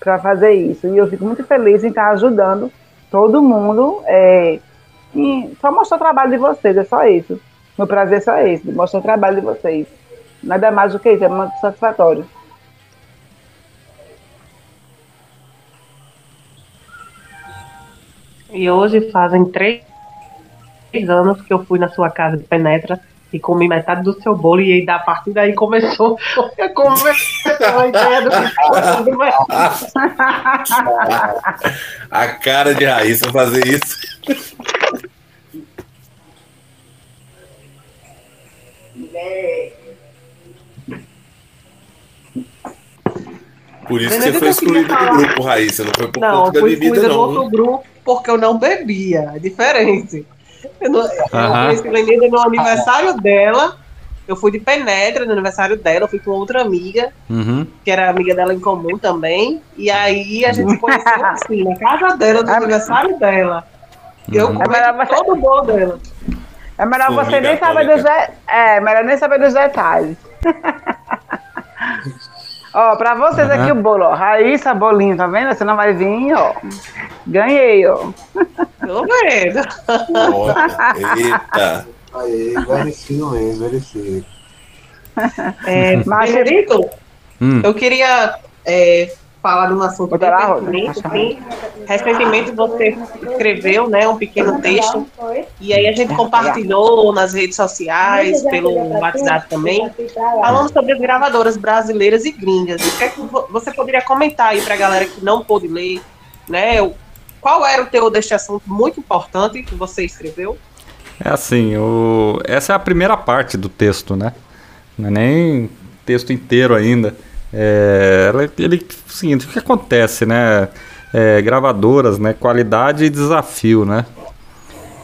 para fazer isso. E eu fico muito feliz em estar ajudando todo mundo. É, só mostrar o trabalho de vocês, é só isso. Meu prazer é só esse, mostrar o trabalho de vocês. Nada mais do que isso, é muito satisfatório. E hoje fazem três anos que eu fui na sua casa de Penetra e comi metade do seu bolo e aí da partir daí começou a começou a ideia do A cara de Raíssa fazer isso. Por isso que você foi excluído do grupo, Raíssa, não foi por não, conta da bebida, não. Não, fui do grupo porque eu não bebia, é diferente. Eu, não, eu conheci no aniversário dela. Eu fui de penetra no aniversário dela, eu fui com outra amiga, uhum. que era amiga dela em comum também. E aí a gente se conheceu assim, na casa dela, no aniversário dela. Eu uhum. comi é todo o bolo dela. É melhor você nem saber dos, é, melhor nem saber dos detalhes. ó, pra vocês uhum. aqui o bolo, ó. Raíssa, bolinho, tá vendo? Você não vai vir, ó. Ganhei, ó. Tô vendo. Eita. Aí, merecido mesmo, merecido. É, Margarito, hum. eu queria é, falar de um assunto bem pertinente. Assim. Recentemente você escreveu né, um pequeno texto e aí a gente compartilhou nas redes sociais, pelo WhatsApp também, falando sobre as gravadoras brasileiras e gringas. O que, é que você poderia comentar aí para a galera que não pôde ler, né? Qual era o teor deste assunto muito importante que você escreveu? É assim, o... essa é a primeira parte do texto, né? Não é nem texto inteiro ainda. É, ele, seguinte, o que acontece, né? É, gravadoras, né? Qualidade e desafio, né?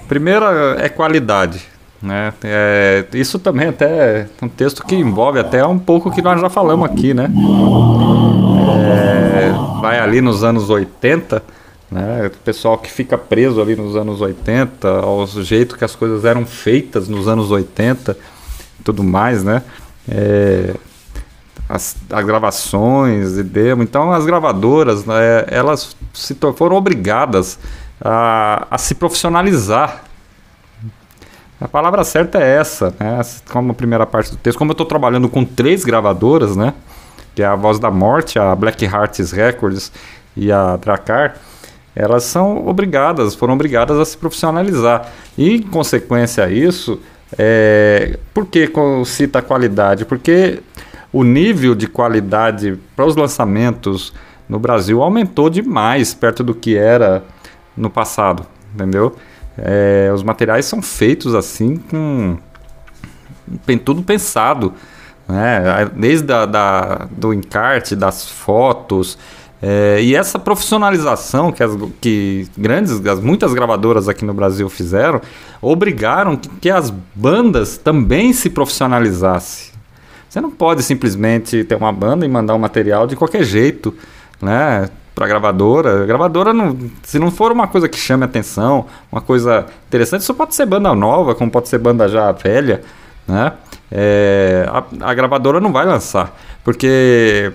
Primeiro é qualidade, né? É, isso também até é um texto que envolve até um pouco que nós já falamos aqui, né? É, vai ali nos anos 80, né? O pessoal que fica preso ali nos anos 80, ao jeito que as coisas eram feitas nos anos 80 tudo mais, né? É, as, as, gravações e demo. Então as gravadoras, né, elas se foram obrigadas a, a, se profissionalizar. A palavra certa é essa, né? Como a primeira parte do texto, como eu estou trabalhando com três gravadoras, né? Que é a Voz da Morte, a Black Hearts Records e a Dracar, elas são obrigadas, foram obrigadas a se profissionalizar. E em consequência a isso, é, por que cita a qualidade? Porque o nível de qualidade para os lançamentos no Brasil aumentou demais perto do que era no passado, entendeu? É, os materiais são feitos assim com tem tudo pensado, né? Desde a, da, do encarte, das fotos, é, e essa profissionalização que, as, que grandes, as, muitas gravadoras aqui no Brasil fizeram, obrigaram que, que as bandas também se profissionalizassem. Você não pode simplesmente ter uma banda e mandar um material de qualquer jeito, né? Para gravadora, a gravadora não, se não for uma coisa que chame atenção, uma coisa interessante, isso pode ser banda nova, como pode ser banda já velha, né? É, a, a gravadora não vai lançar, porque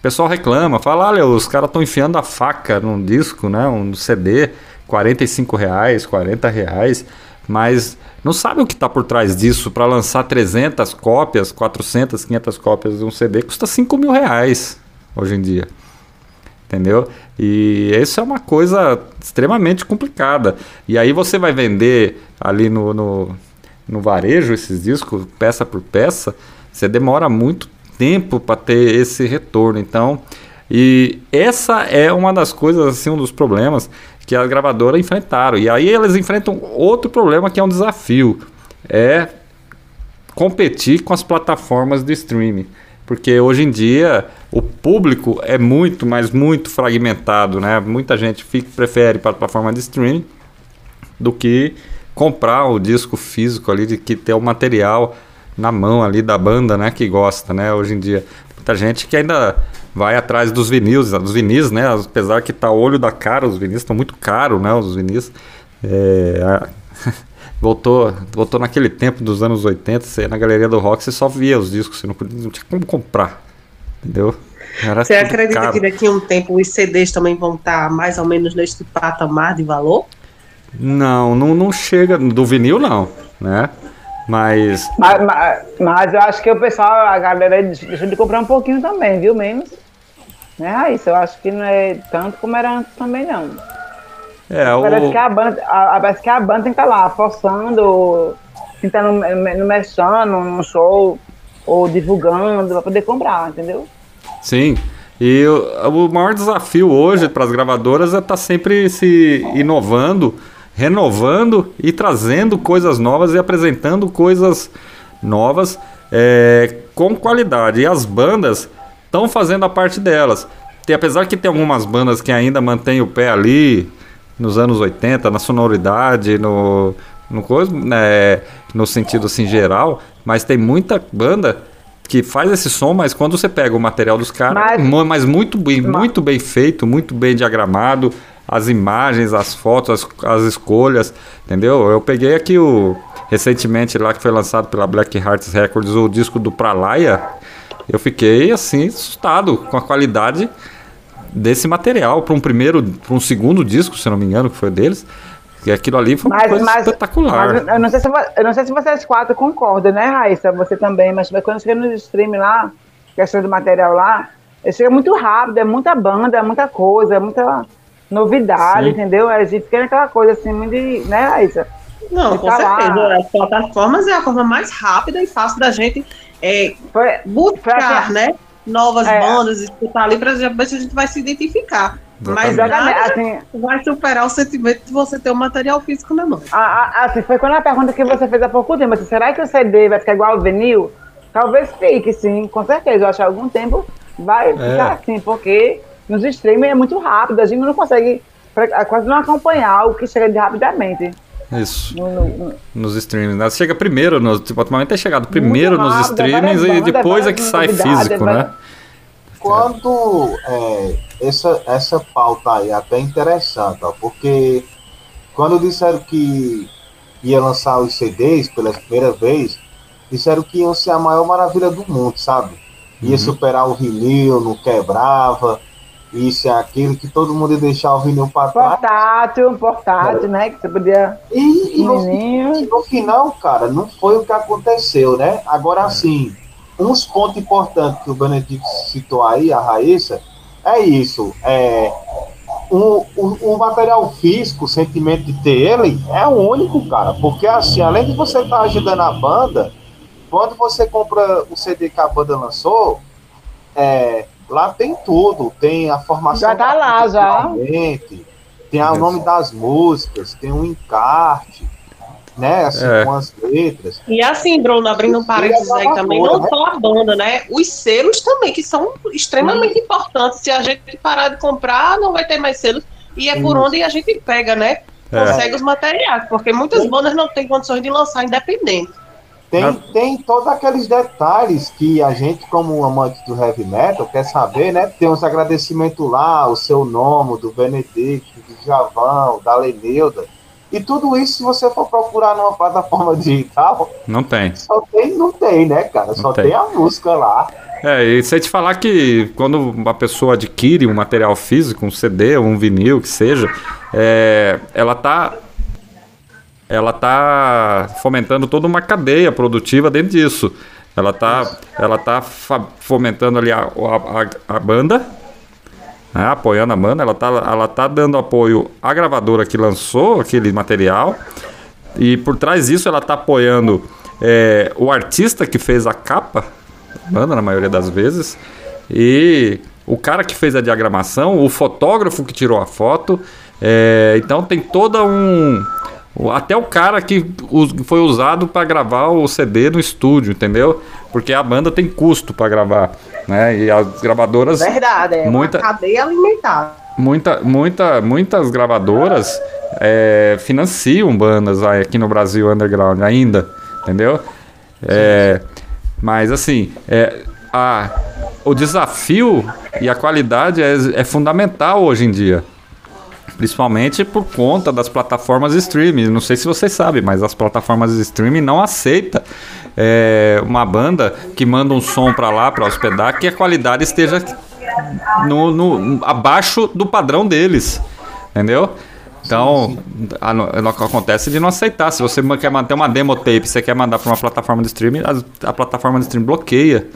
pessoal reclama, fala, olha, os caras estão enfiando a faca num disco, né? Um CD, 45 reais, 40 reais, mas não sabe o que está por trás disso. Para lançar 300 cópias, 400, 500 cópias de um CD, custa 5 mil reais hoje em dia. Entendeu? E isso é uma coisa extremamente complicada. E aí você vai vender ali no, no, no varejo esses discos, peça por peça, você demora muito tempo para ter esse retorno. Então, e essa é uma das coisas, assim, um dos problemas que a gravadora enfrentaram. E aí eles enfrentam outro problema que é um desafio, é competir com as plataformas de streaming. Porque hoje em dia o público é muito, mas muito fragmentado, né? Muita gente fica, prefere para a plataforma de streaming do que comprar o disco físico ali, de que ter o material na mão ali da banda, né? Que gosta, né? Hoje em dia. Muita gente que ainda vai atrás dos vinis, dos vinis, né? Apesar que tá olho da cara, os vinis estão muito caros, né? Os vinis. É, voltou, voltou naquele tempo dos anos 80, você, na galeria do rock você só via os discos, você não, podia, não tinha como comprar. Entendeu? Era você acredita caro. que daqui a um tempo os CDs também vão estar mais ou menos neste patamar de valor? Não, não, não chega. Do vinil não, né? Mas... mas. Mas, mas. eu acho que o pessoal, a galera deixa de comprar um pouquinho também, viu? Menos. Né, Raíssa? Eu acho que não é tanto como era antes também, não. É, parece, o... que a banda, a, parece que a banda tem que estar tá lá, forçando, tentando, no mexendo no show, ou divulgando, para poder comprar, entendeu? Sim. E o, o maior desafio hoje para as gravadoras é estar tá sempre se inovando renovando e trazendo coisas novas e apresentando coisas novas é, com qualidade. E as bandas estão fazendo a parte delas. E apesar que tem algumas bandas que ainda mantêm o pé ali nos anos 80, na sonoridade, no, no, coisa, né, no sentido assim geral, mas tem muita banda que faz esse som, mas quando você pega o material dos caras, mas, mas muito bem, muito bem feito, muito bem diagramado, as imagens, as fotos, as, as escolhas, entendeu? Eu peguei aqui o recentemente lá que foi lançado pela Black Hearts Records o disco do Pralaya. Eu fiquei assim assustado com a qualidade desse material para um primeiro, para um segundo disco, se não me engano, que foi deles. E aquilo ali foi uma mas, coisa mas, espetacular. Mas eu, não sei se, eu não sei se vocês quatro concordam, né, Raíssa? Você também, mas quando chega no stream lá, questão do material lá, chega muito rápido, é muita banda, é muita coisa, é muita novidade, Sim. entendeu? A gente fica naquela coisa assim, de, né, Raíssa? Não, com certeza. Lá. As plataformas é a forma mais rápida e fácil da gente é, foi, buscar, foi né? Novas é. bandas, escutar ali para ver se a gente vai se identificar. Mas nada assim, vai superar o sentimento de você ter o um material físico na mão. assim, foi quando a pergunta que você fez há pouco tempo, assim, será que o CD vai ficar igual ao vinil? Talvez fique, sim, com certeza. Eu acho que algum tempo vai é. ficar assim, porque nos streaming é muito rápido, a gente não consegue quase não acompanhar o que chega de rapidamente. Isso. No, no, nos streamings. Né? Chega primeiro, no, tipo, atualmente é chegado primeiro nos rápido, streamings e depois é que sai físico, né? Quando é, essa, essa pauta aí é até interessante, ó, porque quando disseram que ia lançar os CDs pela primeira vez, disseram que iam ser a maior maravilha do mundo, sabe? Ia uhum. superar o vinil, não quebrava isso e aquilo, que todo mundo ia deixar o vinil para trás. Portátil, portátil, é. né? Que você podia. E, e, no, e, no, final, cara, não foi o que aconteceu, né? Agora, sim, uns pontos importantes que o Benedito citou aí, a Raíssa, é isso. É, o, o, o, material físico, o sentimento de ter ele, é o único, cara. Porque, assim, além de você estar tá ajudando a banda, quando você compra o CD que a banda lançou, é, Lá tem tudo, tem a formação. Já tá lá, já. Tem o nome das músicas, tem um encarte, né? Assim, é. com as letras. E assim, Bruno, abrindo um parênteses aí também, não né? só a banda, né? Os selos também, que são extremamente hum. importantes. Se a gente parar de comprar, não vai ter mais selos. E é por onde a gente pega, né? É. Consegue é. os materiais, porque muitas bandas não têm condições de lançar independente. Tem, tem todos aqueles detalhes que a gente, como amante do heavy metal, quer saber, né? Tem uns agradecimentos lá, o seu nome, do Benedito, do Javão, da Leneuda. E tudo isso, se você for procurar numa plataforma digital, não tem. Só tem, não tem, né, cara? Não só tem. tem a música lá. É, e se te falar que quando uma pessoa adquire um material físico, um CD, um vinil, que seja, é, ela tá ela tá fomentando toda uma cadeia produtiva dentro disso. Ela tá, ela tá fomentando ali a, a, a banda, né, apoiando a banda, ela tá, ela tá dando apoio à gravadora que lançou aquele material. E por trás disso ela tá apoiando é, o artista que fez a capa, banda na maioria das vezes, e o cara que fez a diagramação, o fotógrafo que tirou a foto. É, então tem toda um até o cara que foi usado para gravar o CD no estúdio, entendeu? Porque a banda tem custo para gravar, né? E as gravadoras. Verdade, é muita, uma cadeia alimentar. Muita, muita, muitas gravadoras é, financiam bandas aqui no Brasil underground ainda, entendeu? É, mas assim, é, a, o desafio e a qualidade é, é fundamental hoje em dia. Principalmente por conta das plataformas de streaming. Não sei se vocês sabem, mas as plataformas de streaming não aceitam é, uma banda que manda um som para lá para hospedar que a qualidade esteja no, no, abaixo do padrão deles. Entendeu? Então, a, a, acontece de não aceitar. Se você quer manter uma demo tape, você quer mandar para uma plataforma de streaming, a, a, plataforma de streaming bloqueia.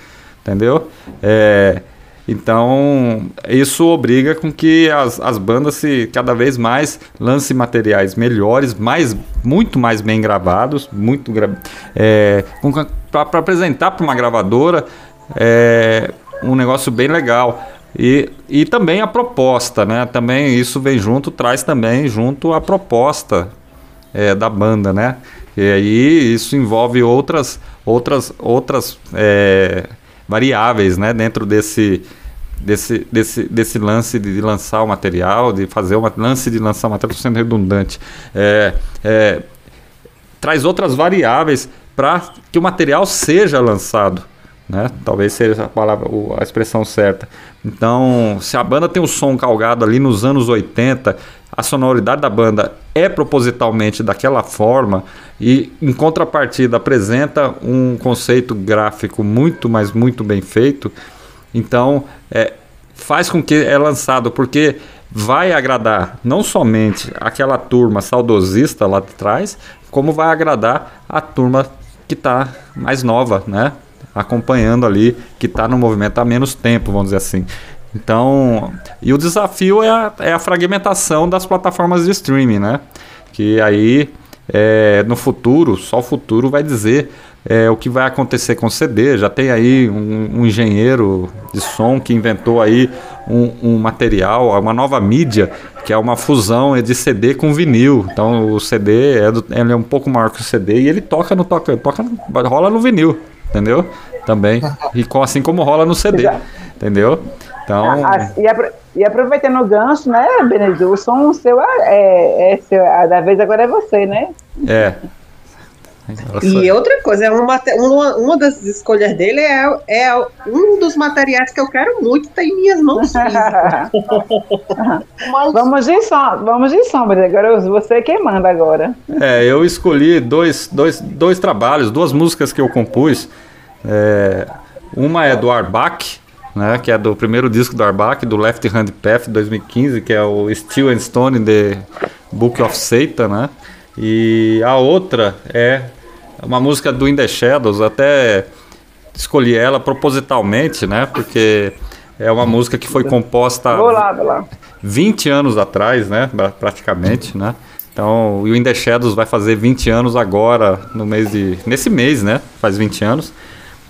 Entendeu? É, então, isso obriga com que as, as bandas se cada vez mais lancem materiais melhores, mais, muito mais bem gravados, muito é, para apresentar para uma gravadora é, um negócio bem legal. E, e também a proposta, né? Também isso vem junto, traz também junto a proposta é, da banda, né? E aí isso envolve outras, outras, outras é, variáveis, né, dentro desse desse, desse, desse lance de lançar o material, de fazer o lance de lançar o material, estou sendo redundante, é, é, traz outras variáveis para que o material seja lançado. Né? Talvez seja a palavra, a expressão certa. Então, se a banda tem um som calgado ali nos anos 80, a sonoridade da banda é propositalmente daquela forma e em contrapartida apresenta um conceito gráfico muito, mas muito bem feito, então é, faz com que é lançado, porque vai agradar não somente aquela turma saudosista lá de trás, como vai agradar a turma que está mais nova, né? Acompanhando ali, que está no movimento há menos tempo, vamos dizer assim. Então, e o desafio é a, é a fragmentação das plataformas de streaming, né? Que aí, é, no futuro, só o futuro vai dizer é, o que vai acontecer com o CD. Já tem aí um, um engenheiro de som que inventou aí um, um, material, uma nova mídia, que é uma fusão de CD com vinil. Então o CD é, do, ele é um pouco maior que o CD e ele toca no toca, toca rola no vinil, entendeu? Também. E assim como rola no CD, entendeu? Então. Ah, e, aproveitando o gancho, né, Benedito, o som seu é, é, é seu, a da vez agora é você, né? É. Nossa. E outra coisa, é uma, uma, uma das escolhas dele é, é um dos materiais que eu quero muito ter em minhas mãos. Mas... Vamos em som, vamos em sombra. Agora você quem manda agora. É, eu escolhi dois, dois, dois trabalhos, duas músicas que eu compus. É, uma é do Arbach, né, que é do primeiro disco do Arbach, do Left Hand Path 2015, que é o Steel and Stone The Book of Satan, né? E a outra é uma música do In The Shadows, até escolhi ela propositalmente, né? Porque é uma música que foi composta vou lá, vou lá. 20 anos atrás, né? Praticamente, né? Então, o In The Shadows vai fazer 20 anos agora, no mês de. Nesse mês, né? Faz 20 anos.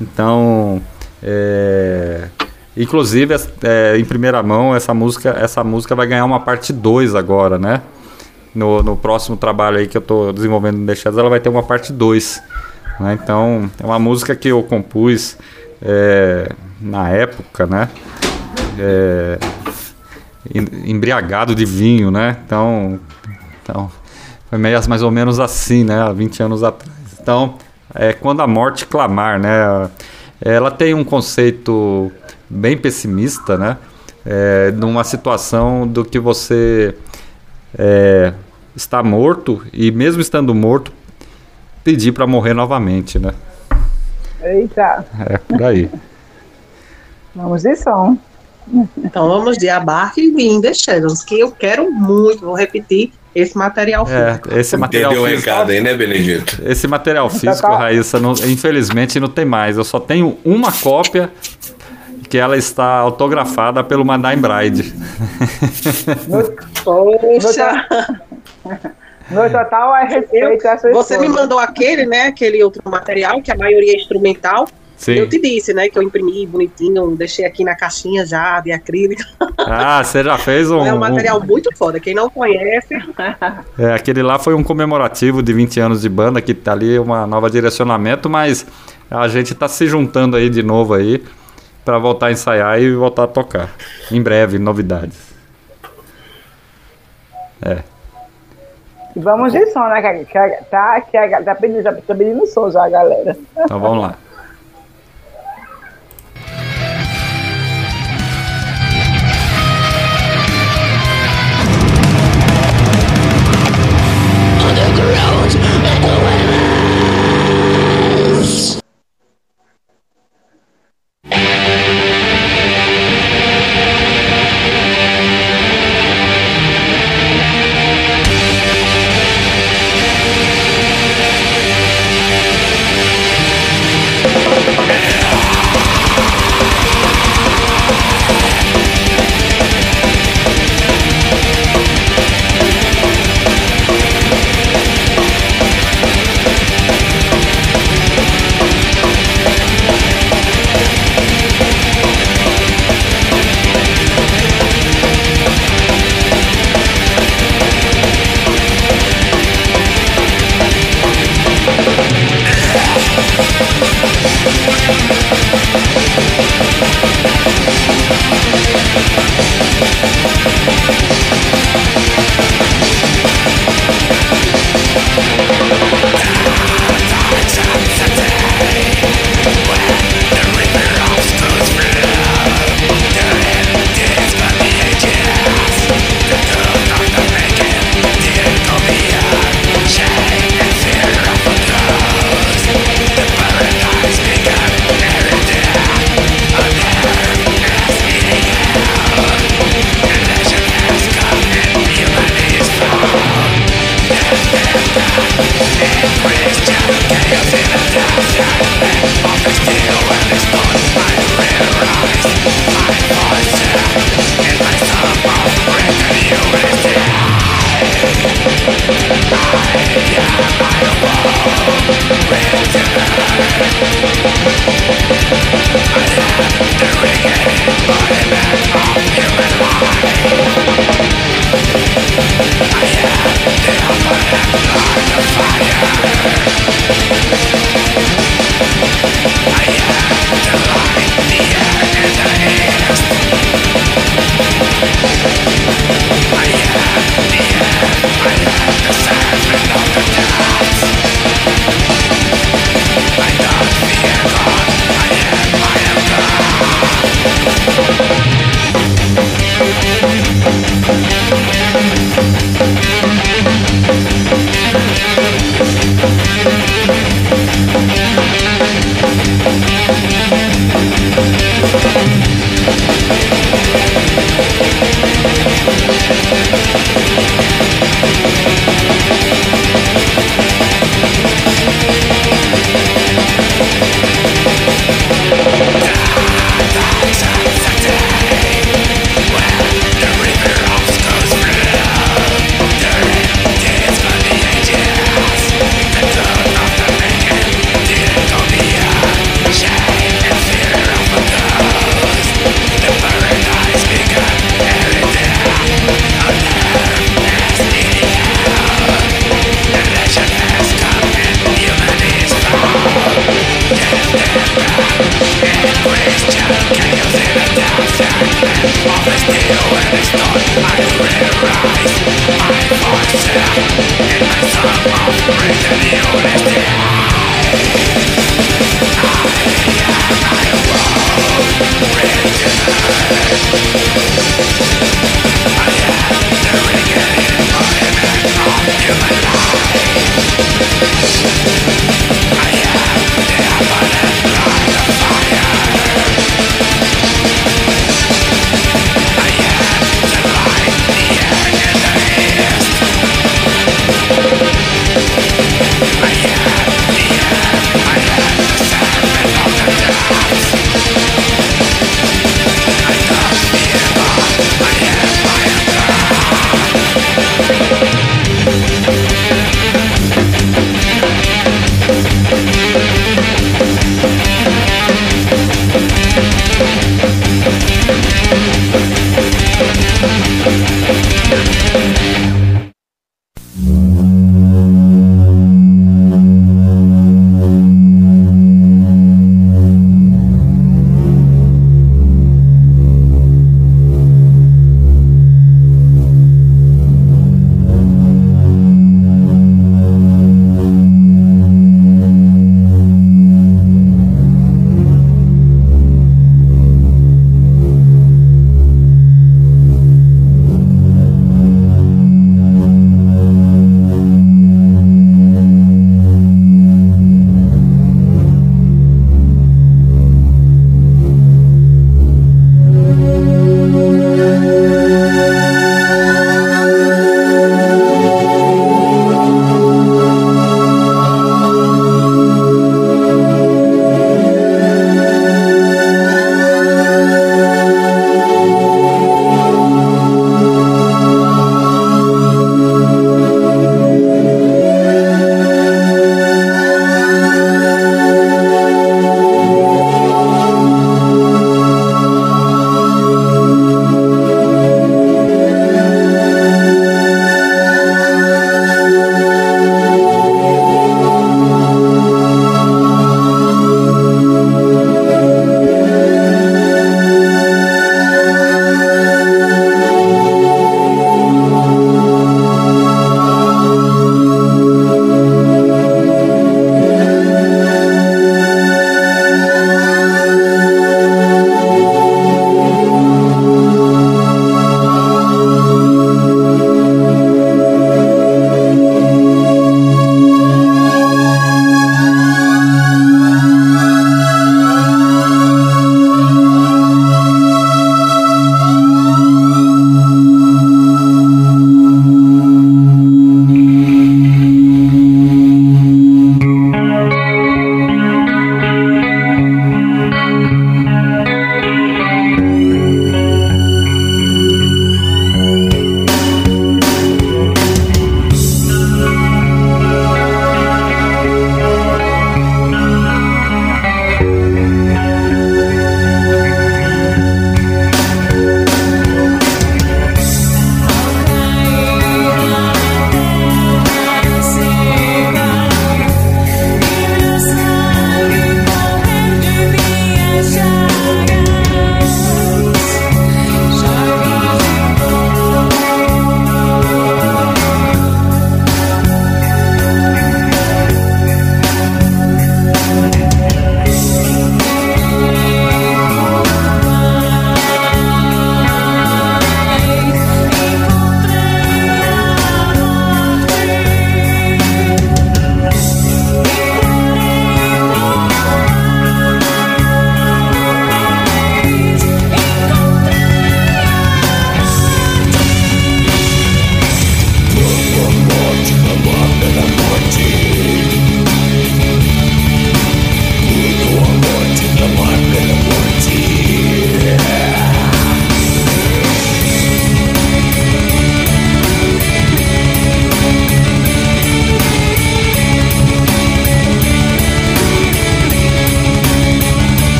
Então. É, inclusive, é, em primeira mão, essa música, essa música vai ganhar uma parte 2 agora, né? no, no próximo trabalho aí que eu estou desenvolvendo no The Shadows, ela vai ter uma parte 2. Né? Então, é uma música que eu compus é, na época, né? É, embriagado de vinho, né? Então, então foi meio, mais ou menos assim, né? Há 20 anos atrás. Então, é quando a morte clamar, né? Ela tem um conceito bem pessimista, né? É, numa situação do que você é, está morto e mesmo estando morto, pedir para morrer novamente, né? Eita. É, por aí. vamos de som. Então vamos de Abarque e In The Shadows, que eu quero muito, vou repetir, esse material é, físico. Esse material Entendeu físico. recado aí, né, Benedito? Esse material físico, Raíssa, não, infelizmente não tem mais. Eu só tenho uma cópia que ela está autografada pelo Madame Bride. Poxa! No total, é respeito a sua Você me mandou aquele, né? Aquele outro material, que a maioria é instrumental. Sim. Eu te disse, né, que eu imprimi bonitinho, deixei aqui na caixinha já de acrílico. Ah, você já fez um. É um material muito foda. Quem não conhece. É, aquele lá foi um comemorativo de 20 anos de banda, que tá ali uma nova direcionamento, mas a gente tá se juntando aí de novo aí para voltar a ensaiar e voltar a tocar. Em breve, novidades. É. Vamos de som, né? Que, que, tá, que, tá, pedindo, tá pedindo som já, galera. Então vamos lá.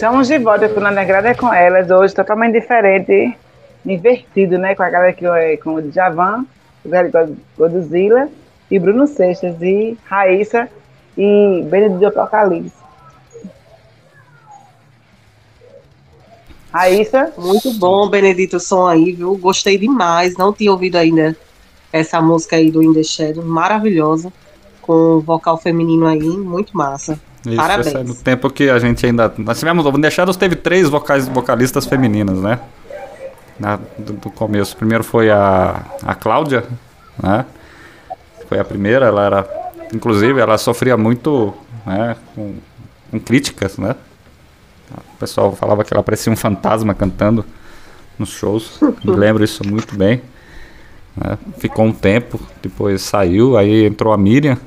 Estamos de volta com a Negrada com elas, hoje totalmente diferente, invertido, né? Com a galera que é com o Djavan, o Godzilla, e Bruno Seixas, e Raíssa, e Benedito Apocalipse. Raíssa? Muito bom, Benedito, o som aí, viu? Gostei demais, não tinha ouvido ainda essa música aí do In The Shadow, maravilhosa, com vocal feminino aí, muito massa. Isso, Parabéns. É no tempo que a gente ainda. Nós tivemos. O The Shadows teve três vocais, vocalistas femininas, né? Na, do, do, começo. Primeiro foi a, a Cláudia, né? Foi a primeira, ela era. Inclusive, ela sofria muito né, com, com críticas, né? O pessoal falava que ela parecia um fantasma cantando nos shows. Me lembro isso muito bem. Né? Ficou um tempo, depois saiu, aí entrou a Miriam,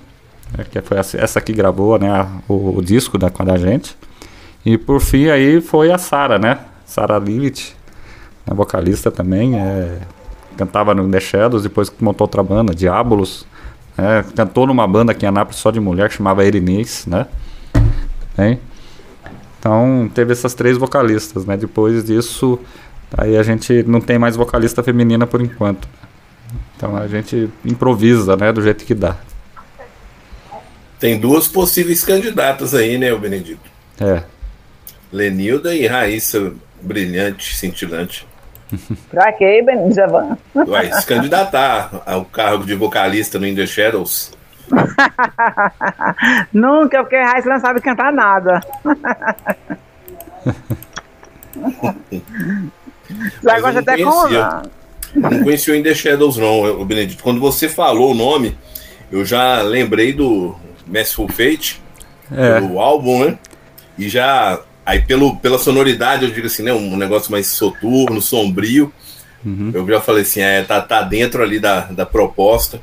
né, que foi essa que gravou né, o, o disco da, com a gente. E por fim aí foi a Sara, né? Sara Lilith, a vocalista também, é, cantava no The Shadows, depois montou outra banda, Diabolos, é, cantou numa banda aqui em Anápolis só de mulher, que chamava Erinês, né? Hein? Então teve essas três vocalistas, né? Depois disso, aí a gente não tem mais vocalista feminina por enquanto. Então a gente improvisa, né? Do jeito que dá. Tem duas possíveis candidatas aí, né, o Benedito? É. Lenilda e Raíssa, brilhante, cintilante. pra quê, Benedito? Vai se candidatar ao cargo de vocalista no In The Shadows. Nunca, porque a Raíssa não sabe cantar nada. Já gosta até com. Não conheci o In The Shadows, não, o Benedito. Quando você falou o nome, eu já lembrei do Massful Fate, é. o álbum, né? E já. Aí pelo, pela sonoridade, eu digo assim, né? Um negócio mais soturno, sombrio. Uhum. Eu já falei assim, é, tá, tá dentro ali da, da proposta.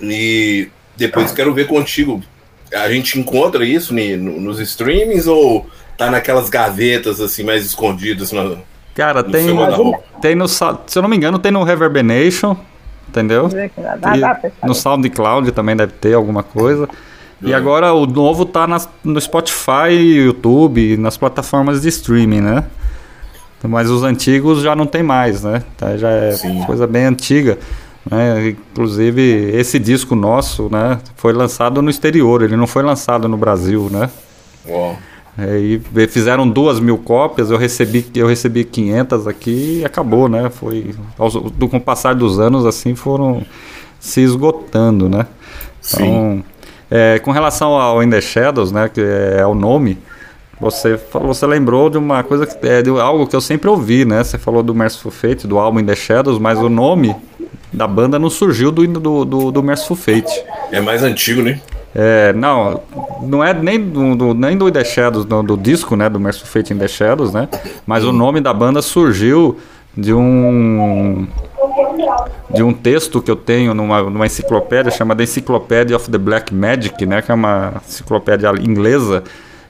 E depois quero ver contigo. A gente encontra isso no, nos streamings ou tá naquelas gavetas assim mais escondidas no, Cara, no tem, tem no. Se eu não me engano, tem no Reverberation entendeu? E no SoundCloud também deve ter alguma coisa. E agora o novo tá nas, no Spotify, YouTube, nas plataformas de streaming, né? Mas os antigos já não tem mais, né? Tá, já é Sim. coisa bem antiga. Né? Inclusive, esse disco nosso né, foi lançado no exterior, ele não foi lançado no Brasil, né? Uau. É, e fizeram duas mil cópias, eu recebi, eu recebi 500 aqui e acabou, né? Foi, do, com o passar dos anos, assim, foram se esgotando, né? Então, é, com relação ao In The Shadows, né, que é o nome, você falou, você lembrou de uma coisa que é de algo que eu sempre ouvi, né? Você falou do Merciful Fate, do álbum In The Shadows, mas o nome da banda não surgiu do, do, do, do Merciful Fate. É mais antigo, né? É, não, não é nem do, do, nem do The Shadows, do, do disco, né, do Merciful Fate in The Shadows, né? Mas o nome da banda surgiu de um de um texto que eu tenho numa, numa enciclopédia chamada Encyclopedia of the Black Magic, né, que é uma enciclopédia inglesa.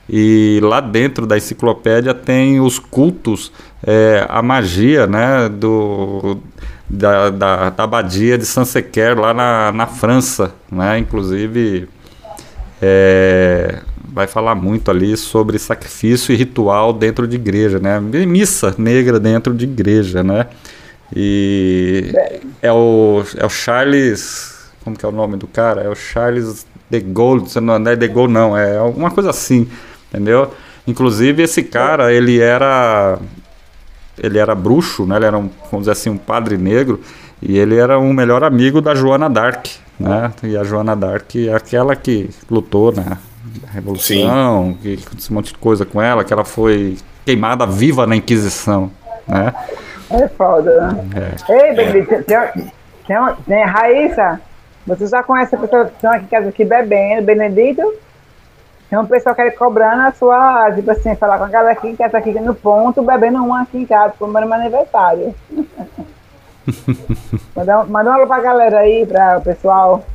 E lá dentro da enciclopédia tem os cultos, é, a magia, né, do da, da, da abadia de Saint-Sequer lá na, na França, né? Inclusive é, vai falar muito ali sobre sacrifício e ritual dentro de igreja, né? Missa negra dentro de igreja, né? E é o, é o Charles. Como que é o nome do cara? É o Charles de Gaulle. Não é de Gaulle, não. É alguma coisa assim, entendeu? Inclusive, esse cara, ele era. Ele era bruxo, né? Ele era, um, vamos dizer assim, um padre negro. E ele era um melhor amigo da Joana Dark, né? E a Joana Dark é aquela que lutou na Revolução, Sim. que aconteceu um monte de coisa com ela, que ela foi queimada viva na Inquisição, né? É foda, né? É. Ei, Benedito, é. tem, tem, tem, Raíssa, você já conhece a pessoa que estão aqui casa aqui bebendo, Benedito? Tem um pessoal que quer cobrando a sua, tipo assim, falar com a galera aqui que está aqui no ponto, bebendo uma aqui em casa, comemorando meu aniversário. manda, manda um alô pra galera aí, pra o pessoal.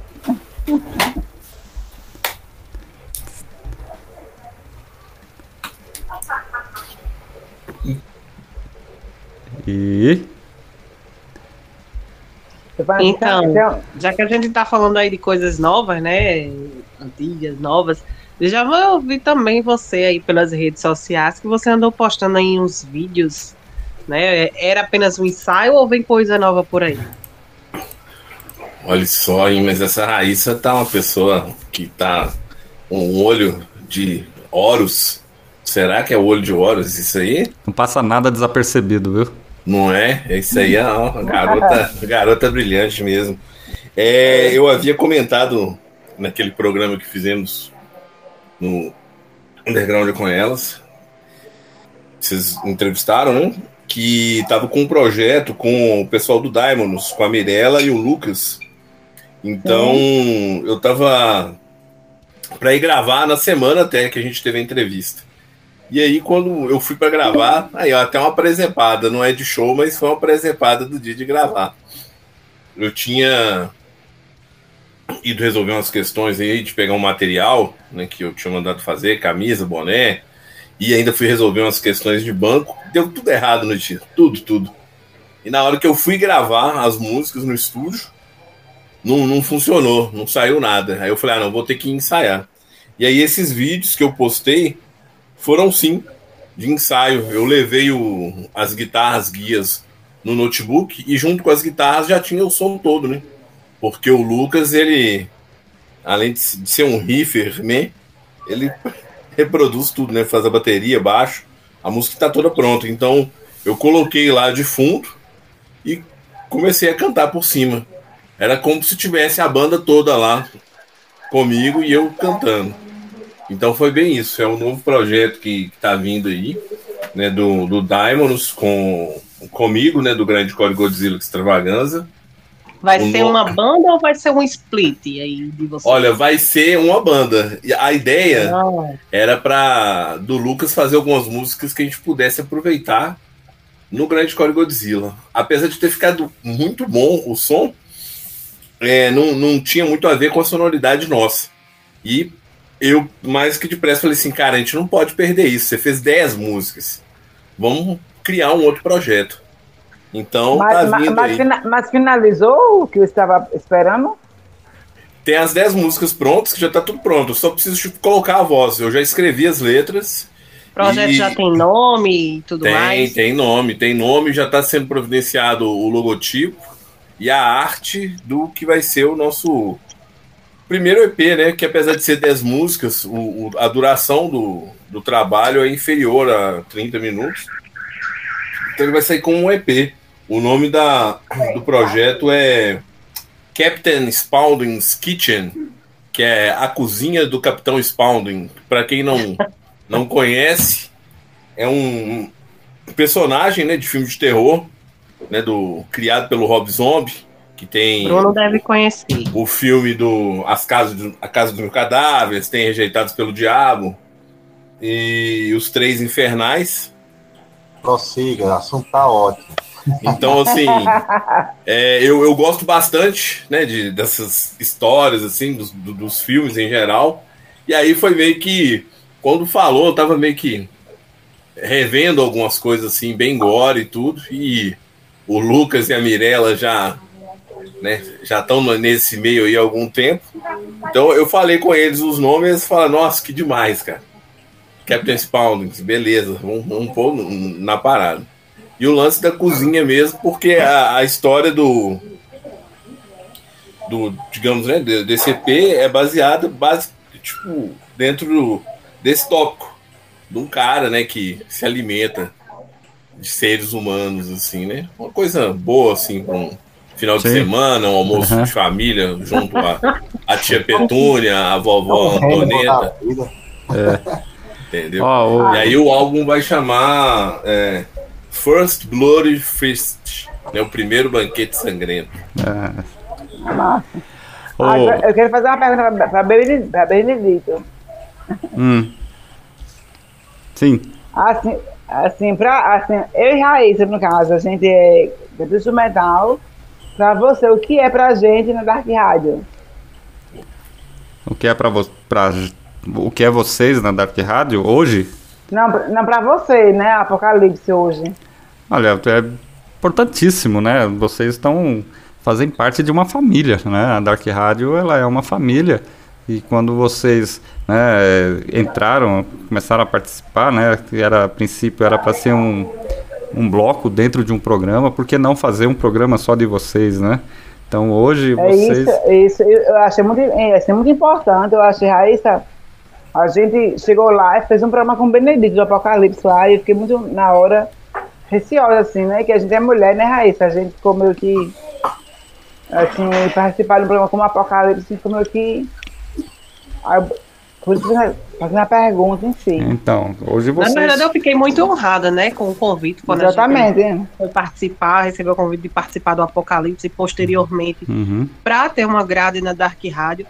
E. Então, já que a gente tá falando aí de coisas novas, né? Antigas, novas, Já vou ouvir também você aí pelas redes sociais, que você andou postando aí uns vídeos, né? Era apenas um ensaio ou vem coisa nova por aí? Olha só, hein, mas essa Raíssa tá uma pessoa que tá com um olho de Horus. Será que é o olho de Horus isso aí? Não passa nada desapercebido, viu? Não é? Isso aí é uma garota, garota brilhante mesmo. É, eu havia comentado naquele programa que fizemos no Underground com elas. Vocês entrevistaram, né? Que tava com um projeto com o pessoal do Diamonds, com a Mirella e o Lucas. Então, uhum. eu tava para ir gravar na semana até que a gente teve a entrevista. E aí, quando eu fui para gravar, aí ó, até uma presepada, não é de show, mas foi uma presepada do dia de gravar. Eu tinha ido resolver umas questões aí de pegar um material né, que eu tinha mandado fazer, camisa, boné, e ainda fui resolver umas questões de banco. Deu tudo errado no dia, tudo, tudo. E na hora que eu fui gravar as músicas no estúdio, não, não funcionou, não saiu nada. Aí eu falei, ah, não, vou ter que ensaiar. E aí esses vídeos que eu postei foram sim de ensaio. Eu levei o, as guitarras guias no notebook e junto com as guitarras já tinha o som todo, né? Porque o Lucas, ele, além de ser um riffer, né? Ele reproduz tudo, né? Faz a bateria, baixo, a música está toda pronta. Então eu coloquei lá de fundo e comecei a cantar por cima. Era como se tivesse a banda toda lá comigo e eu cantando. Então foi bem isso. É um novo projeto que está vindo aí, né? Do, do Diamonds com, comigo, né? Do Grande Core Godzilla Extravaganza. Vai ser no... uma banda ou vai ser um split aí de você? Olha, vai ser uma banda. A ideia ah. era para do Lucas fazer algumas músicas que a gente pudesse aproveitar no Grande Core Godzilla. Apesar de ter ficado muito bom o som, é, não, não tinha muito a ver com a sonoridade nossa. E eu, mais que depressa, falei assim, cara, a gente não pode perder isso. Você fez 10 músicas. Vamos criar um outro projeto. Então, mas, tá vindo mas, mas, mas finalizou o que eu estava esperando? Tem as 10 músicas prontas, que já tá tudo pronto. Eu só preciso tipo, colocar a voz. Eu já escrevi as letras. O projeto e... já tem nome e tudo tem, mais? Tem, tem nome. Tem nome, já está sendo providenciado o logotipo e a arte do que vai ser o nosso primeiro EP, né? Que apesar de ser 10 músicas, o, o, a duração do, do trabalho é inferior a 30 minutos. Então ele vai sair com um EP. O nome da, do projeto é Captain Spaulding's Kitchen, que é a cozinha do Capitão Spaulding. Para quem não, não conhece, é um personagem né, de filme de terror né, do criado pelo Rob Zombie, que tem Bruno deve conhecer. O filme do As Casas do, A Casa dos Cadáveres, tem Rejeitados pelo Diabo e Os Três Infernais. Prossiga, o assunto tá ótimo. Então, assim, é, eu, eu gosto bastante né, de, dessas histórias, assim, dos, dos filmes em geral. E aí foi meio que, quando falou, eu tava meio que revendo algumas coisas, assim, bem gore e tudo. E o Lucas e a Mirella já né, já estão nesse meio aí há algum tempo. Então eu falei com eles os nomes e eles falaram, nossa, que demais, cara. Captain Spaulding, beleza, vamos, vamos pôr na parada. E o lance da cozinha mesmo, porque a, a história do, do, digamos, né, EP é baseada, base, tipo, dentro do, desse tópico de um cara, né, que se alimenta de seres humanos, assim, né? Uma coisa boa, assim, para um final Sim. de semana, um almoço uhum. de família, junto a, a tia Petúnia, a vovó Antoneta. É. Entendeu? Oh, oh. E aí o álbum vai chamar é, First Bloody Feast, né? O primeiro banquete sangrento. É. Oh. Ah, eu quero fazer uma pergunta para Benedito. Hum. Sim. Assim, Assim, pra, assim, eu e Raíssa, no caso, a gente é do instrumental. Pra você, o que é pra gente na Dark Rádio? O que é pra, vo pra o que é vocês na Dark Rádio hoje? Não, não pra você, né? Apocalipse hoje. Olha, é importantíssimo, né? Vocês estão fazem parte de uma família, né? A Dark Rádio ela é uma família E quando vocês né, entraram, começaram a participar, né, era, a princípio era para ser um, um bloco dentro de um programa, por que não fazer um programa só de vocês, né? Então hoje é vocês. Isso, isso eu achei muito, é, muito importante. Eu achei, Raíssa, a gente chegou lá e fez um programa com o Benedito do Apocalipse lá e eu fiquei muito na hora receosa, assim, né? Que a gente é mulher, né, Raíssa? A gente ficou meio que. Assim, participar de um programa como Apocalipse, ficou meio que. Por isso, fazendo a pergunta em si. Então, hoje vocês... Na verdade, eu fiquei muito honrada, né, com o convite. Quando Exatamente. A gente foi participar, recebeu o convite de participar do Apocalipse e posteriormente uhum. para ter uma grade na Dark Rádio.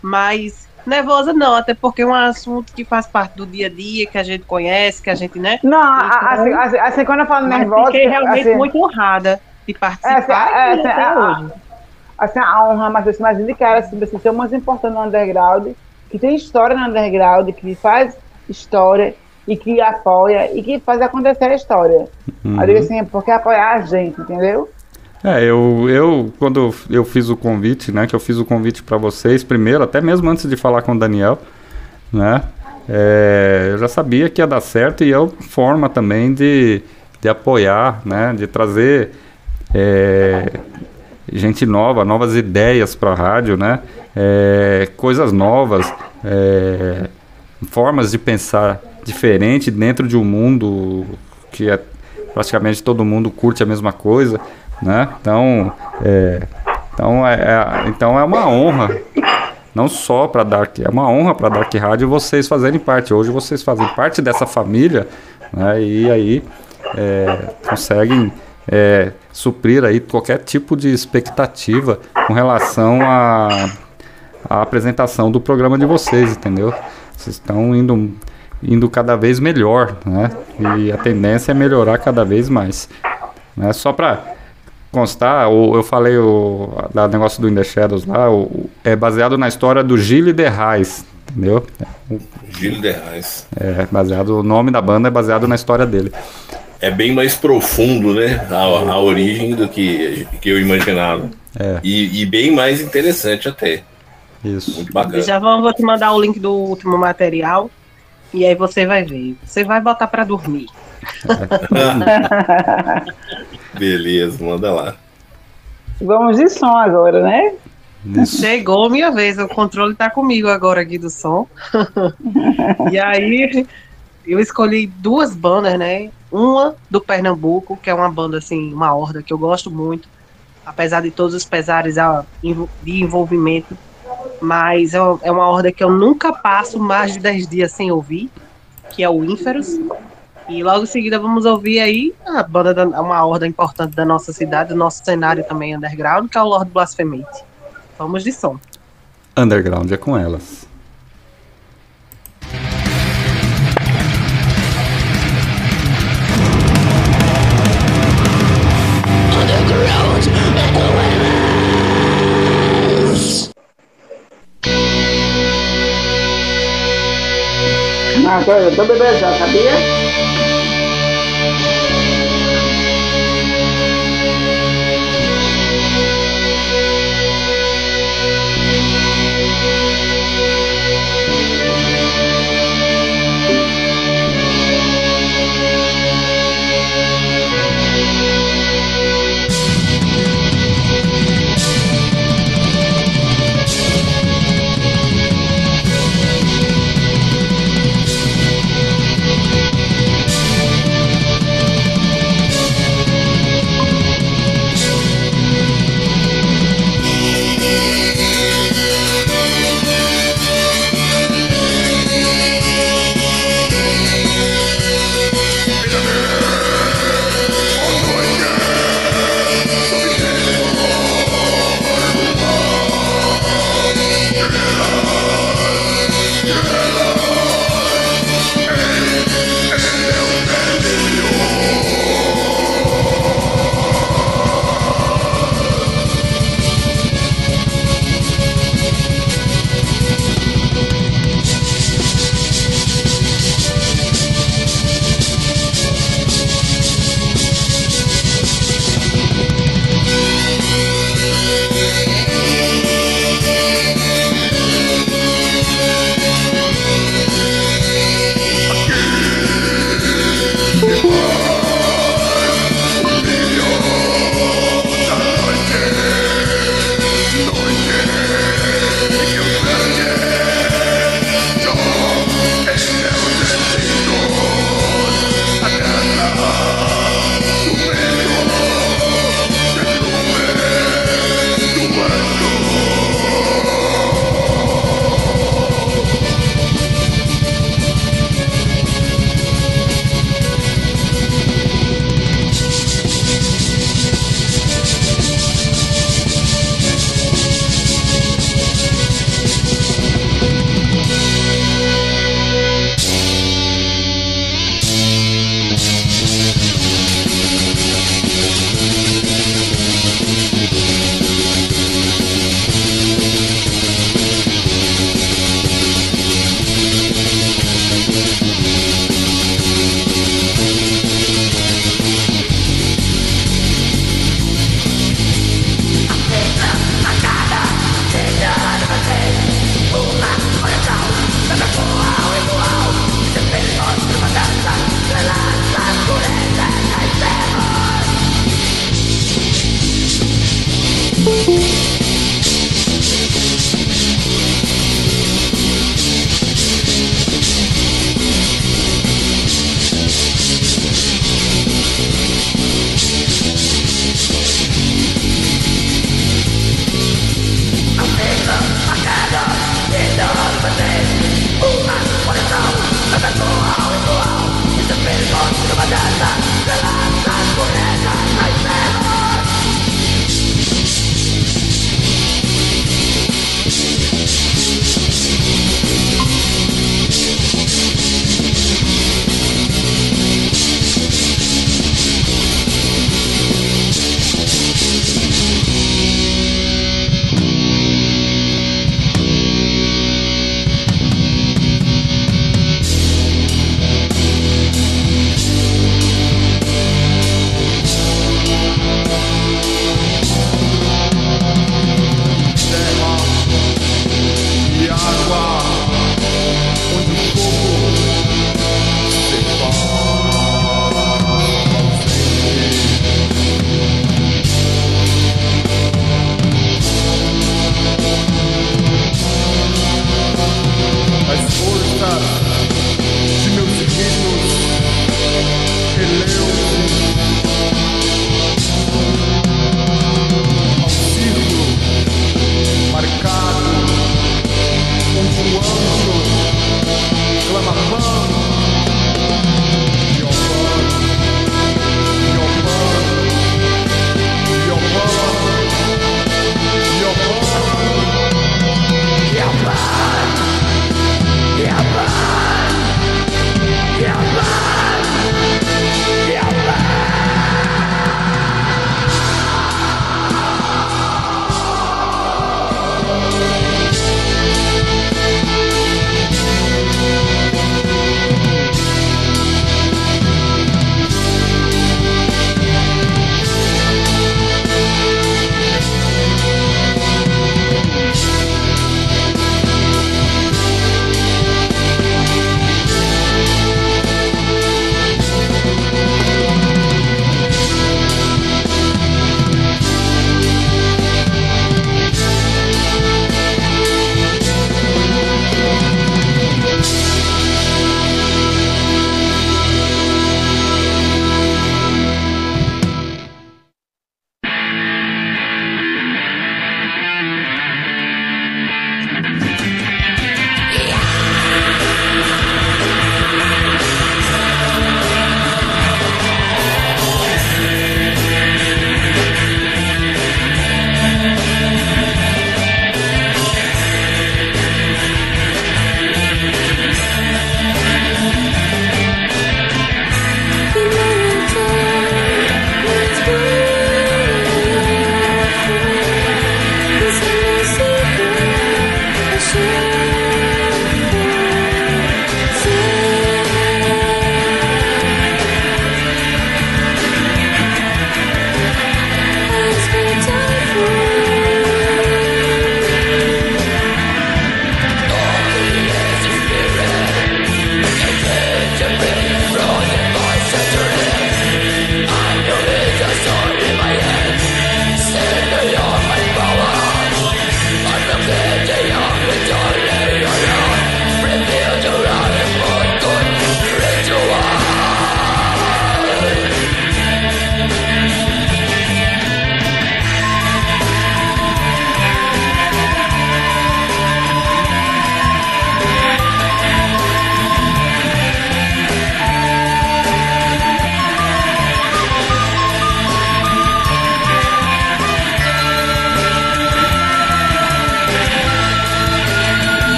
Mas nervosa não, até porque é um assunto que faz parte do dia a dia, que a gente conhece, que a gente, né? Não, então, assim, assim, assim, quando eu falo nervosa... Fiquei realmente assim, muito honrada de participar é, assim, é, assim, hoje. Assim, a honra, mas assim, imagina que era assim, ser o mais importante no underground que tem história no underground, que faz história e que apoia e que faz acontecer a história. Uhum. Eu digo assim, porque apoiar a gente, entendeu? É, eu, eu quando eu fiz o convite, né, que eu fiz o convite para vocês primeiro, até mesmo antes de falar com o Daniel, né, é, eu já sabia que ia dar certo e é uma forma também de, de apoiar, né, de trazer é, gente nova, novas ideias para a rádio, né? É, coisas novas, é, formas de pensar diferente dentro de um mundo que é praticamente todo mundo curte a mesma coisa, né? Então, é, então, é, é então é uma honra, não só para Dark, é uma honra para Dark Rádio vocês fazerem parte. Hoje vocês fazem parte dessa família, né? E aí é, conseguem é, suprir aí qualquer tipo de expectativa com relação à, à apresentação do programa de vocês, entendeu? Vocês estão indo, indo cada vez melhor, né? E a tendência é melhorar cada vez mais. Né? Só para constar, o, eu falei o da negócio do In The Shadows lá, o, é baseado na história do Gilles de Reis, entendeu? Gilles de Reis. É, baseado, o nome da banda é baseado na história dele é bem mais profundo, né? A, a origem do que, que eu imaginava. É. E, e, bem mais interessante até. Isso. Muito bacana. Já vou, vou te mandar o link do último material. E aí você vai ver. Você vai botar para dormir. Beleza, manda lá. Vamos de som agora, né? Isso. Chegou minha vez, o controle tá comigo agora aqui do som. e aí eu escolhi duas bandas, né? Uma do Pernambuco, que é uma banda, assim, uma horda que eu gosto muito, apesar de todos os pesares de envolvimento, mas é, é uma horda que eu nunca passo mais de 10 dias sem ouvir, que é o Ínferos. E logo em seguida vamos ouvir aí a banda, da, uma horda importante da nossa cidade, do nosso cenário também underground, que é o Lord Blasphemate. Vamos de som. Underground é com elas. Ah, eu tô bebendo já,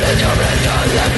in your return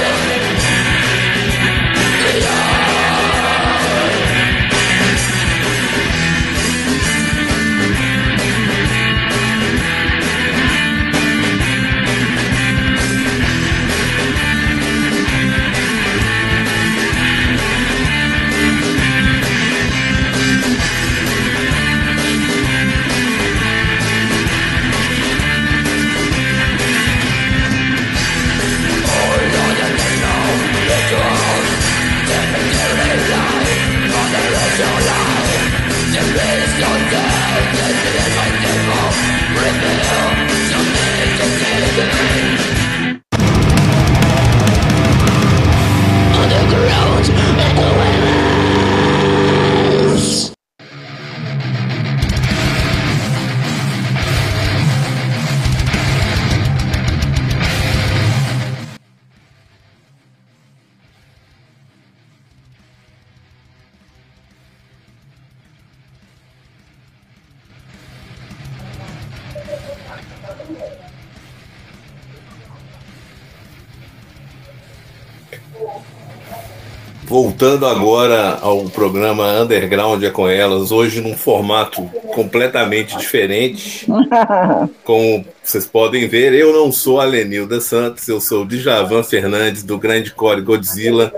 Voltando agora ao programa Underground é com elas, hoje num formato completamente diferente. Como vocês podem ver, eu não sou a Lenilda Santos, eu sou o Djavan Fernandes do Grande Core Godzilla,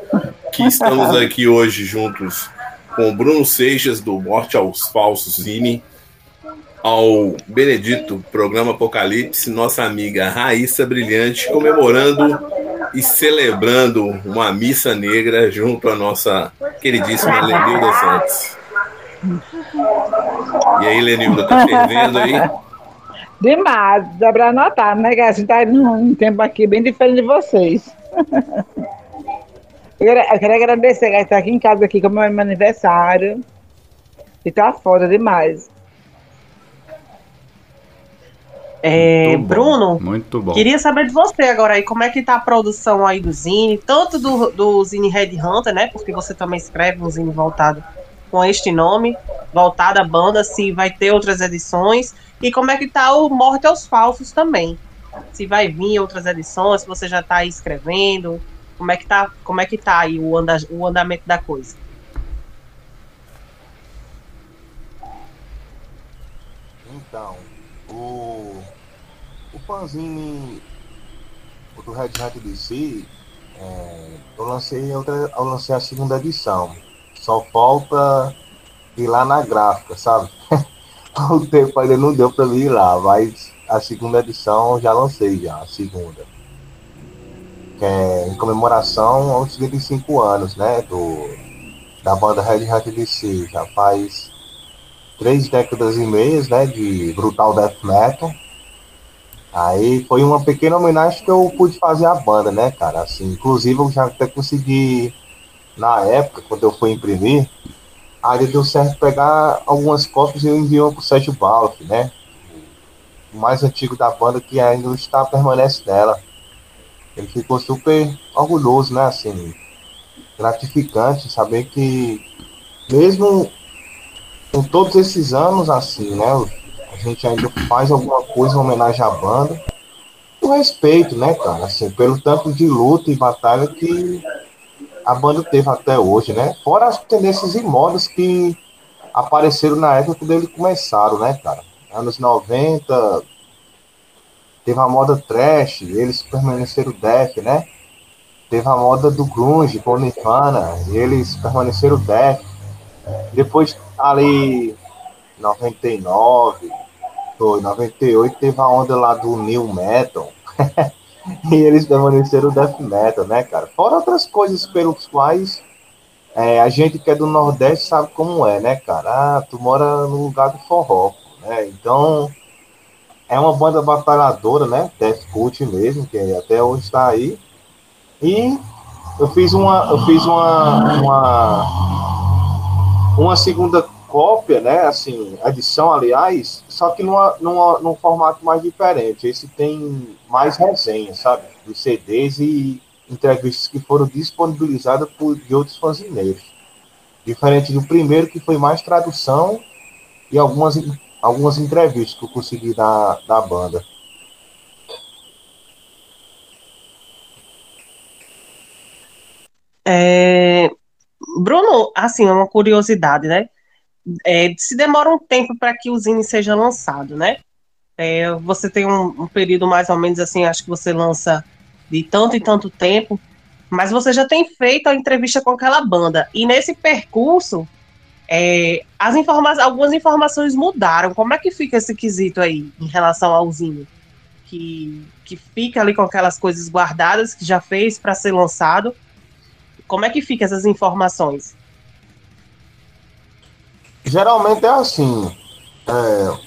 que estamos aqui hoje juntos com o Bruno Seixas do Morte aos Falsos Zine, ao Benedito, programa Apocalipse, nossa amiga Raíssa Brilhante, comemorando e celebrando uma missa negra junto à nossa queridíssima Lenilda Santos. E aí, Lenilda, tá fervendo aí? Demais, dá pra notar, né? Que a gente tá num tempo aqui bem diferente de vocês. Eu quero agradecer que estar aqui em casa aqui com o meu aniversário. E tá foda demais. É, muito Bruno, muito bom. Queria saber de você agora aí, como é que tá a produção aí do Zine, tanto do, do Zine Red Hunter, né? Porque você também escreve um Zine voltado com este nome, voltado à banda, se vai ter outras edições, e como é que tá o Morte aos Falsos também. Se vai vir outras edições, se você já tá aí escrevendo, como é que tá, como é que tá aí o, anda, o andamento da coisa? Então, fanzine do Red Hat DC, é, eu, lancei outra, eu lancei a segunda edição. Só falta ir lá na gráfica, sabe? o tempo ainda não deu para ir lá, mas a segunda edição eu já lancei já, a segunda. Que é em comemoração aos 25 anos, né? Do, da banda Red Hat DC. Já faz três décadas e meias, né? De brutal death metal. Aí foi uma pequena homenagem que eu pude fazer à banda, né, cara? Assim, inclusive eu já até consegui, na época, quando eu fui imprimir, aí deu certo pegar algumas cópias e eu enviei para o Sérgio Balf, né? O mais antigo da banda que ainda está permanece nela. Ele ficou super orgulhoso, né? Assim, gratificante saber que mesmo com todos esses anos assim, né? A gente ainda faz alguma coisa em homenagem à banda. O respeito, né, cara? Assim, pelo tanto de luta e batalha que a banda teve até hoje, né? Fora as tendências e modas que apareceram na época quando eles começaram, né, cara? Anos 90, teve a moda trash, eles permaneceram death, né? Teve a moda do grunge com Nirvana, eles permaneceram death. Depois ali 99, foi, 98 teve a onda lá do New Metal. e eles permaneceram Death Metal, né, cara? Fora outras coisas pelos quais é, a gente que é do Nordeste sabe como é, né, cara? Ah, tu mora no lugar do forró, né? Então, é uma banda batalhadora, né? Death Cult mesmo, que até hoje está aí. E eu fiz uma, eu fiz uma, uma uma segunda cópia, né? Assim, edição, aliás, só que numa, numa, num formato mais diferente. Esse tem mais resenha, sabe? Dos CDs e entrevistas que foram disponibilizadas por de outros fanzineiros. Diferente do primeiro, que foi mais tradução e algumas, algumas entrevistas que eu consegui da, da banda. É, Bruno, assim, é uma curiosidade, né? É, se demora um tempo para que o Zine seja lançado, né? É, você tem um, um, período mais ou menos assim, acho que você lança de tanto e tanto tempo, mas você já tem feito a entrevista com aquela banda. E nesse percurso, é, as informa algumas informações mudaram. Como é que fica esse quesito aí em relação ao Zine? Que, que fica ali com aquelas coisas guardadas que já fez para ser lançado como é que fica essas informações? Geralmente é assim. É,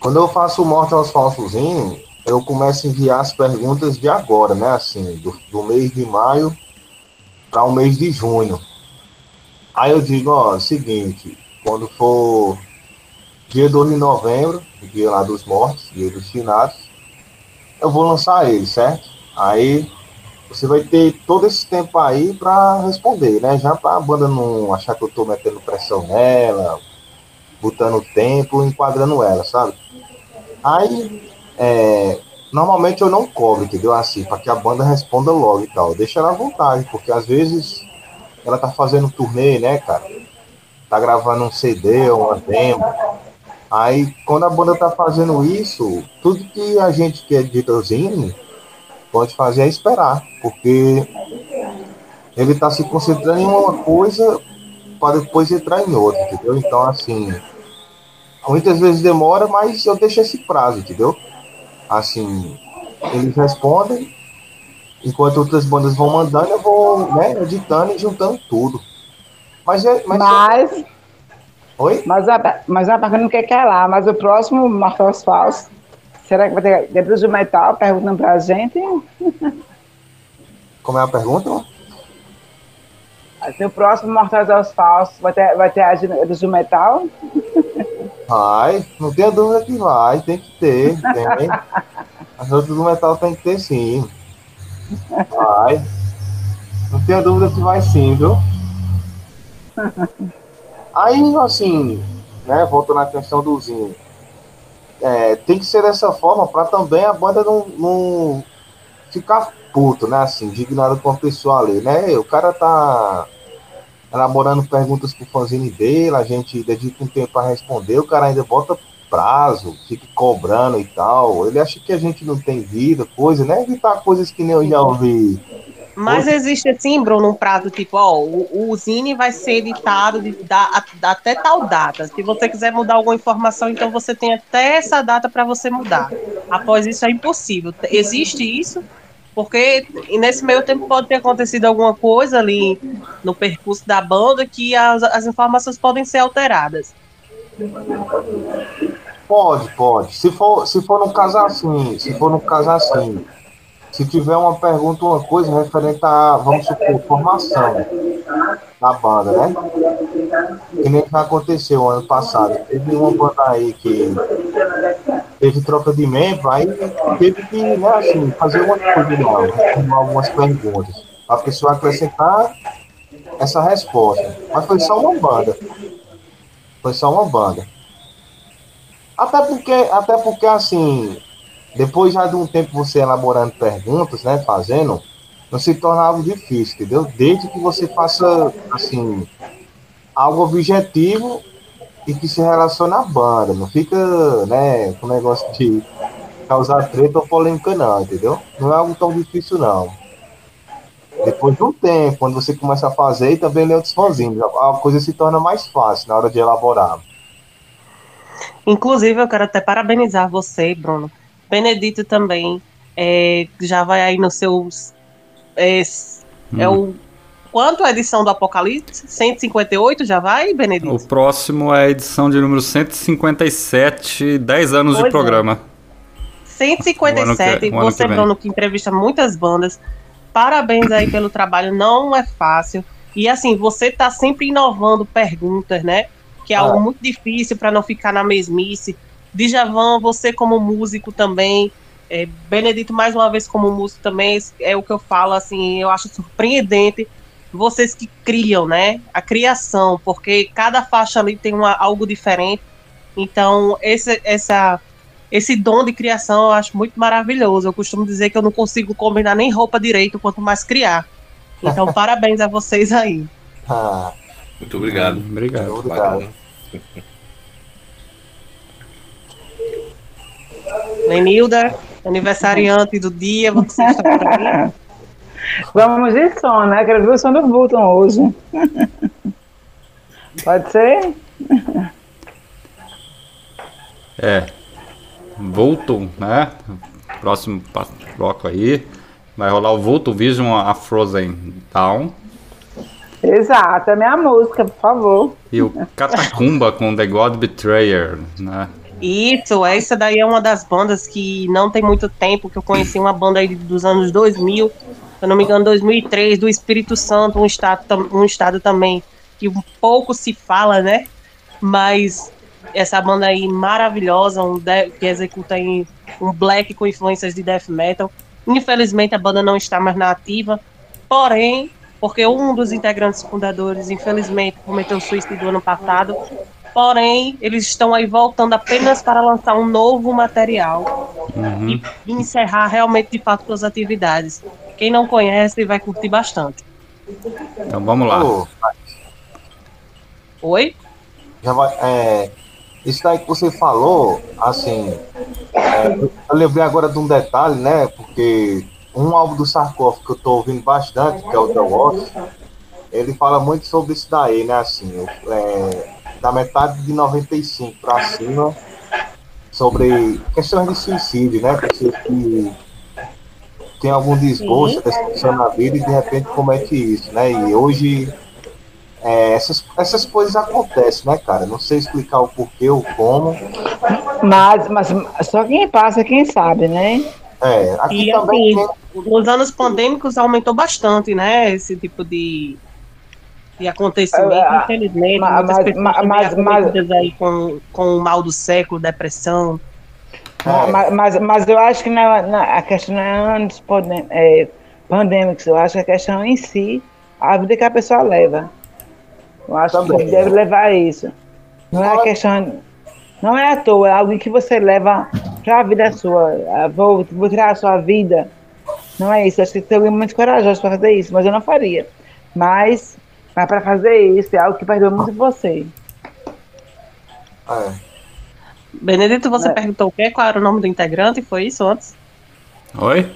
quando eu faço Morte aos Falsozinhos, eu começo a enviar as perguntas de agora, né? Assim, do, do mês de maio para o mês de junho. Aí eu digo, ó, seguinte, quando for dia 2 de novembro, dia lá dos mortos, dia dos finados, eu vou lançar ele, certo? Aí você vai ter todo esse tempo aí para responder, né? Já para a banda não achar que eu estou metendo pressão nela, botando tempo, enquadrando ela, sabe? Aí, é, normalmente eu não cobro, entendeu? Assim, para que a banda responda logo e tal. Deixa ela à vontade, porque às vezes ela tá fazendo turnê, né, cara? Tá gravando um CD ou uma demo. Aí, quando a banda tá fazendo isso, tudo que a gente que é editorzinho pode fazer é esperar, porque ele está se concentrando em uma coisa para depois entrar em outra, entendeu? Então, assim, muitas vezes demora, mas eu deixo esse prazo, entendeu? Assim, eles respondem, enquanto outras bandas vão mandando, eu vou né, editando e juntando tudo. Mas é. Mas. mas... Oi? Mas a, mas a pergunta não quer que é lá, mas o próximo Marcos Falso Será que vai ter depois do metal perguntando pra gente? Como é a pergunta? Assim, o próximo Mortais aos Falsos vai ter, vai ter a do metal? Vai, não tenha dúvida que vai, tem que ter. Tem. As outras do metal tem que ter sim. Vai. Não tenha dúvida que vai sim, viu? Aí, assim, né, voltando à questão do Zinho é, tem que ser dessa forma para também a banda não, não ficar puto, né? Assim, indignado com a pessoa ali, né? O cara tá elaborando perguntas pro fanzine dele, a gente dedica um tempo para responder, o cara ainda bota prazo, fica cobrando e tal. Ele acha que a gente não tem vida, coisa, né? Evitar coisas que nem eu já ouvi mas existe assim, Bruno, um prazo tipo, ó, o, o Zine vai ser editado de, da, até tal data. Se você quiser mudar alguma informação, então você tem até essa data para você mudar. Após isso é impossível. Existe isso? Porque nesse meio tempo pode ter acontecido alguma coisa ali no percurso da banda que as, as informações podem ser alteradas. Pode, pode. Se for, se for no caso assim, se for no caso assim, se tiver uma pergunta, uma coisa referente a, vamos supor, formação da banda, né? Que nem já aconteceu ano passado. Teve uma banda aí que teve troca de membro, aí teve que, né, assim, fazer uma coisa nova, algumas perguntas. A pessoa acrescentar essa resposta. Mas foi só uma banda. Foi só uma banda. Até porque, até porque assim, depois já de um tempo você elaborando perguntas, né, fazendo, não se torna algo difícil, entendeu? Desde que você faça, assim, algo objetivo e que se relacione à banda. Não fica, né, com o negócio de causar treta ou polêmica, não, entendeu? Não é algo tão difícil, não. Depois de um tempo, quando você começa a fazer e também ler outros fãzinhos, a coisa se torna mais fácil na hora de elaborar. Inclusive, eu quero até parabenizar você, Bruno, Benedito também é, já vai aí nos seus. É, hum. é o. Quanto a edição do Apocalipse? 158 já vai, Benedito? O próximo é a edição de número 157, 10 anos pois de é. programa. 157, que, você, Bruno, que entrevista muitas bandas. Parabéns aí pelo trabalho, não é fácil. E assim, você tá sempre inovando perguntas, né? Que é algo ah. muito difícil para não ficar na mesmice. Djavan, você como músico também, é, Benedito mais uma vez como músico também, é o que eu falo, assim, eu acho surpreendente vocês que criam, né? A criação, porque cada faixa ali tem uma, algo diferente. Então, esse, essa, esse dom de criação eu acho muito maravilhoso. Eu costumo dizer que eu não consigo combinar nem roupa direito, quanto mais criar. Então, parabéns a vocês aí. Ah, muito obrigado. Obrigado. Muito obrigado. Lenilda, aniversariante do dia, você está por aí? Vamos de som, né? Quero ver o som do Vulton hoje. Pode ser? É. Vulton, né? Próximo bloco aí. Vai rolar o Vulto Vision a Frozen Down. Exato, é minha música, por favor. E o Catacumba com The God Betrayer, né? Isso, essa daí é uma das bandas que não tem muito tempo, que eu conheci uma banda aí dos anos 2000, se eu não me engano, 2003, do Espírito Santo, um estado, um estado também que pouco se fala, né? Mas essa banda aí maravilhosa, um que executa aí um black com influências de death metal. Infelizmente a banda não está mais na ativa, porém, porque um dos integrantes fundadores, infelizmente, cometeu suicídio ano passado, porém, eles estão aí voltando apenas para lançar um novo material uhum. e, encerrar realmente de fato suas atividades. Quem não conhece vai curtir bastante. Então vamos lá. Oi? Já vai, é, isso daí que você falou, assim, é, eu lembrei agora de um detalhe, né? Porque um álbum do Sarkov que eu tô ouvindo bastante, que é o The Watch, ele fala muito sobre isso daí, né? Assim, é, da metade de 95 para cima, sobre questões de suicídio, né? Pessoas que tem algum desgosto, decepção na vida e de repente comete isso, né? E hoje é, essas, essas coisas acontecem, né, cara? Não sei explicar o porquê ou como. Mas, mas só quem passa, quem sabe, né? É, aqui e, também. Assim, tem... Nos anos pandêmicos aumentou bastante, né? Esse tipo de, de acontecimento, é, infelizmente. Mas, muitas mas, mas, mas, aí com, com o mal do século, depressão. É. Mas, mas, mas, eu acho que na, na, a questão não é anos é, pandêmicos, eu acho que a questão em si, a vida que a pessoa leva. Eu acho Também, que deve levar a isso. Não é questão. Não é à toa, é algo que você leva para a vida sua. Vou, vou tirar a sua vida. Não é isso. Acho que tem alguém muito corajoso para fazer isso, mas eu não faria. Mas, mas para fazer isso é algo que perdeu muito você. É. Benedito, você é. perguntou o quê? Qual era o nome do integrante? Foi isso antes? Oi?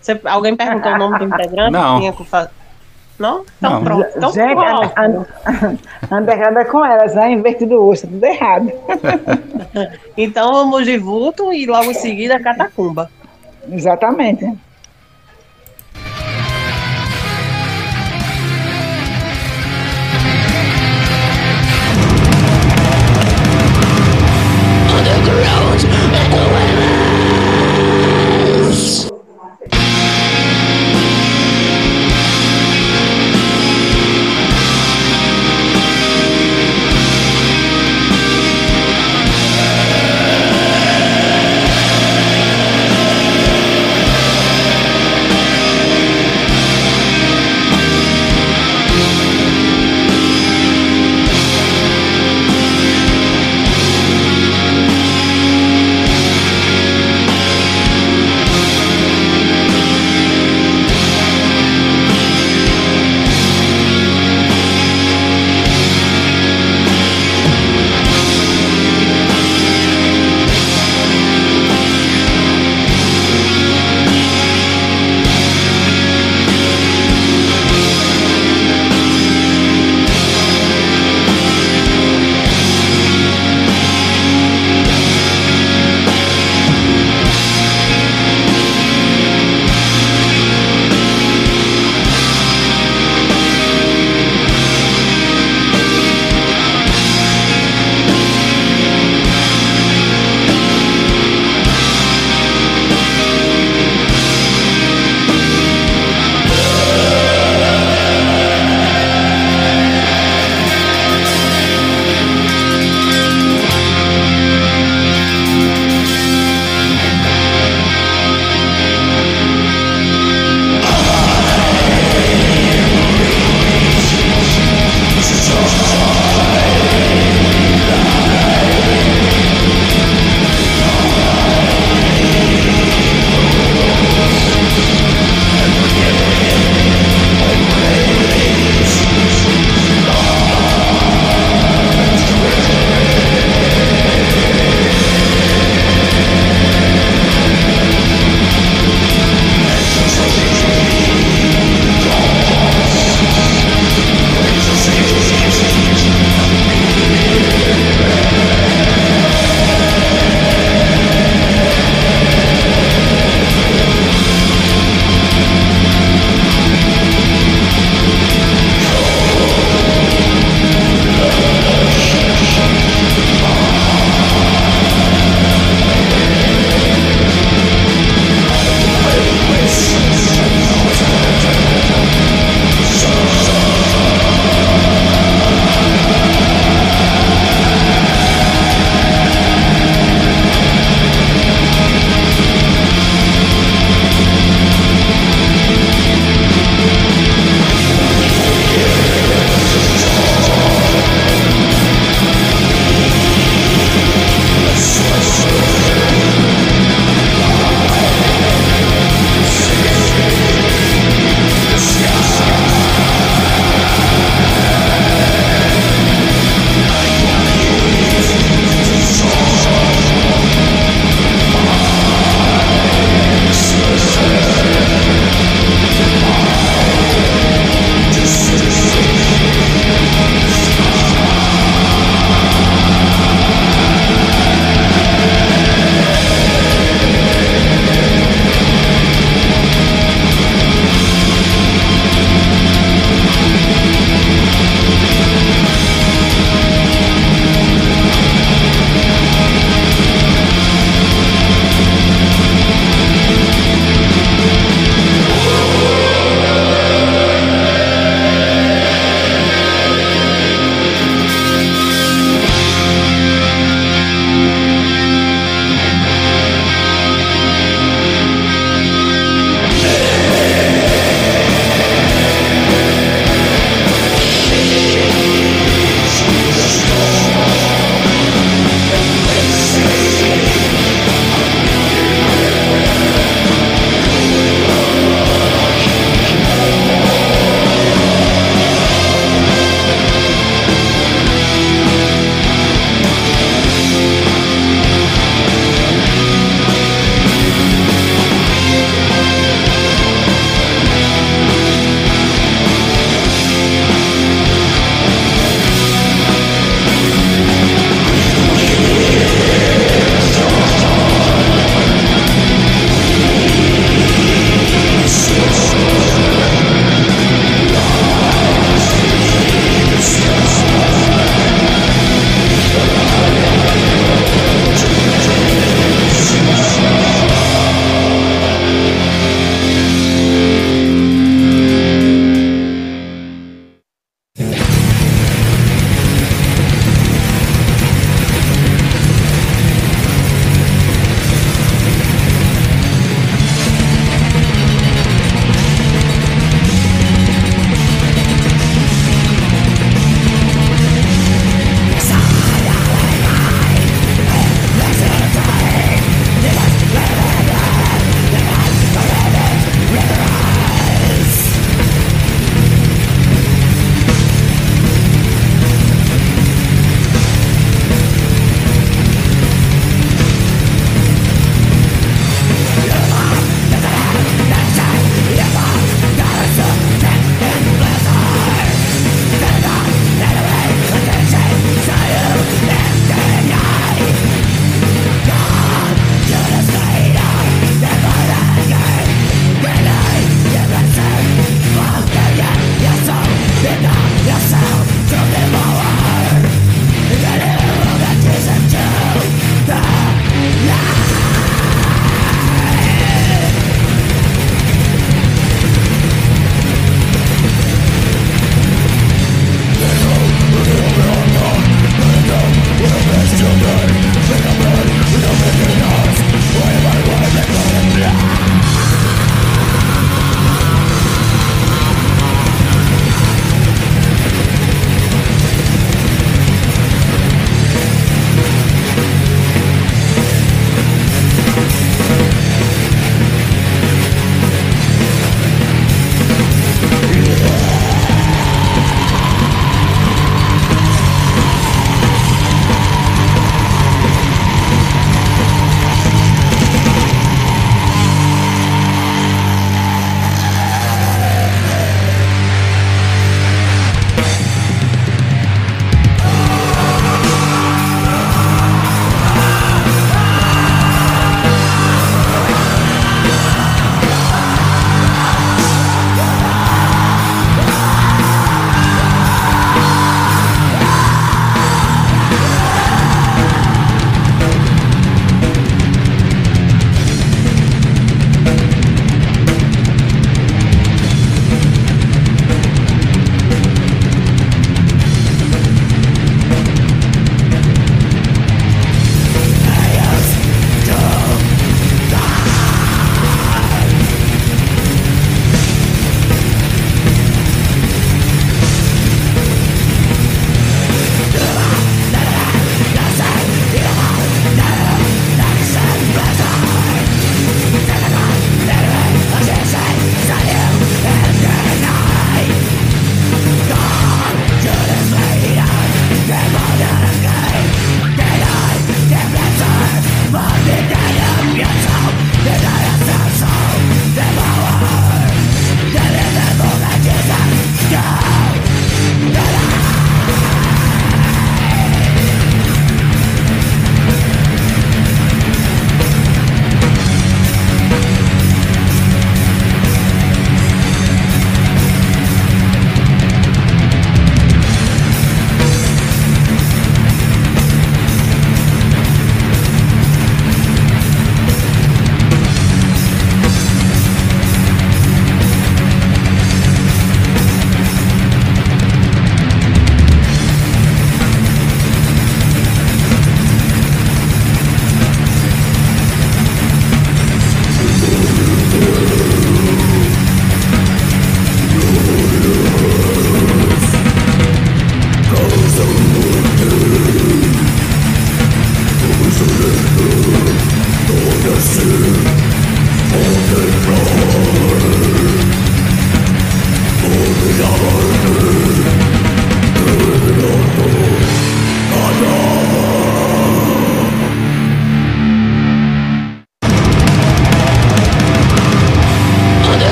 Você, alguém perguntou o nome do integrante? Não. Tinha que fazer. Não? Então não. pronto. Então, Gente, anda, com elas, né? Invertido o osso, tudo errado. então vamos de vulto e logo em seguida catacumba. Exatamente. Echo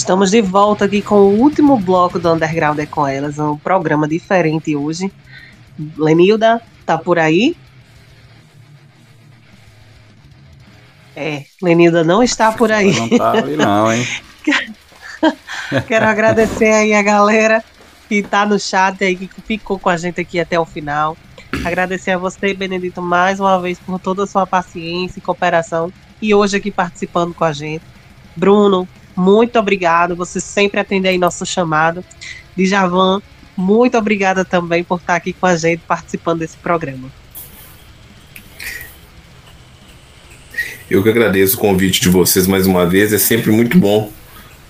Estamos de volta aqui com o último bloco do Underground é com elas, um programa diferente hoje. Lenilda, tá por aí? É, Lenilda não está por aí. Não tá ali não, hein? Quero agradecer aí a galera que tá no chat aí, que ficou com a gente aqui até o final. Agradecer a você, Benedito, mais uma vez por toda a sua paciência e cooperação. E hoje aqui participando com a gente. Bruno, muito obrigado. Você sempre atende aí nosso chamado. Djavan, muito obrigada também por estar aqui com a gente participando desse programa. Eu que agradeço o convite de vocês mais uma vez. É sempre muito bom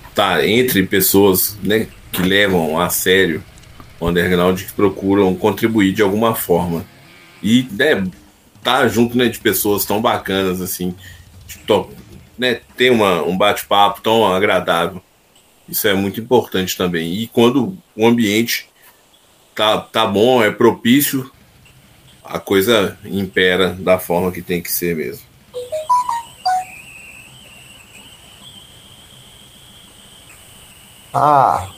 estar entre pessoas né, que levam a sério o underground, que procuram contribuir de alguma forma. E né, tá junto né, de pessoas tão bacanas assim, né, ter uma, um bate-papo tão agradável. Isso é muito importante também. E quando o ambiente tá, tá bom, é propício, a coisa impera da forma que tem que ser mesmo. Ah,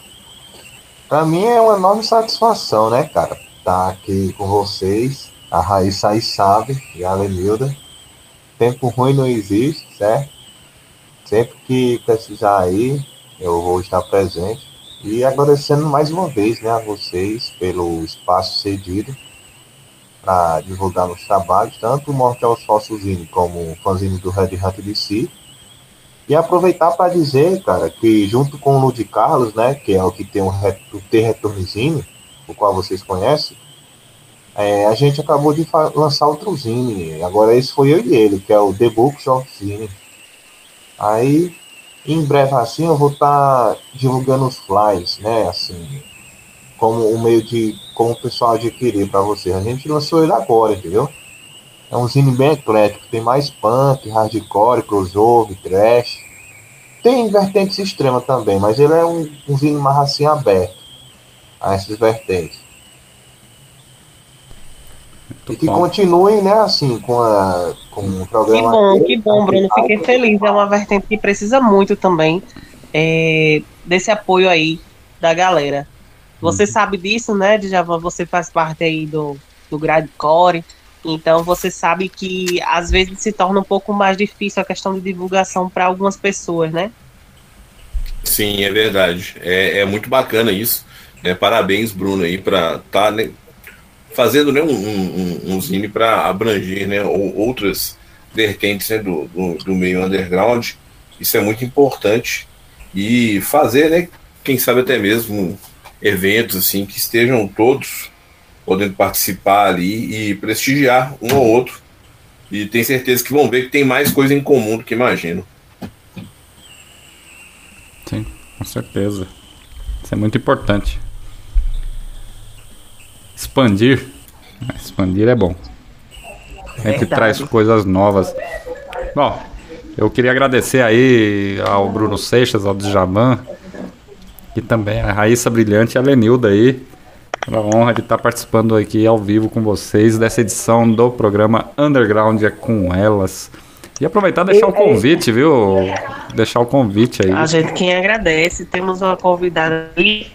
pra mim é uma enorme satisfação, né, cara? Tá aqui com vocês. A Raíssa aí sabe, e a Lenilda. Tempo ruim não existe, certo? Sempre que precisar aí, eu vou estar presente. E agradecendo mais uma vez né, a vocês pelo espaço cedido para divulgar nos trabalhos, tanto o Mortal Fossozine como o fanzine do Red Hat DC. E aproveitar para dizer, cara, que junto com o Lud Carlos, né, que é o que tem o, o T-Retornzine, o qual vocês conhecem, é, a gente acabou de lançar outro zine. Agora esse foi eu e ele, que é o The Books of Zine. Aí em breve assim eu vou estar tá divulgando os flyers, né? Assim, como um meio de como o pessoal adquirir para vocês. A gente lançou ele agora, entendeu? É um zine bem eclético, tem mais punk, hardcore, crossover, trash. Tem vertentes extremas também, mas ele é um, um zine mais assim aberto a essas vertentes. Muito e que bom. continuem, né, assim, com, a, com o programa. Que bom, que bom, Bruno. Fiquei feliz. É uma vertente que precisa muito também é, desse apoio aí da galera. Você uhum. sabe disso, né, Djavan? Você faz parte aí do, do Core. Então você sabe que às vezes se torna um pouco mais difícil a questão de divulgação para algumas pessoas, né? Sim, é verdade. É, é muito bacana isso. É, parabéns, Bruno, aí, para estar tá, né, fazendo né, um, um, um zine para abranger né, outras vertentes né, do, do, do, meio underground. Isso é muito importante. E fazer, né, quem sabe até mesmo eventos assim que estejam todos podendo participar ali e prestigiar um ou outro. E tenho certeza que vão ver que tem mais coisa em comum do que imagino. Sim, com certeza. Isso é muito importante expandir. Expandir é bom. A gente traz coisas novas. Bom, eu queria agradecer aí ao Bruno Seixas, ao Djaman, e também a Raíssa Brilhante e a Lenilda aí. Pela honra de estar participando aqui ao vivo com vocês dessa edição do programa Underground é com elas. E aproveitar e deixar o convite, viu? Deixar o convite aí. A gente quem agradece, temos uma convidada aí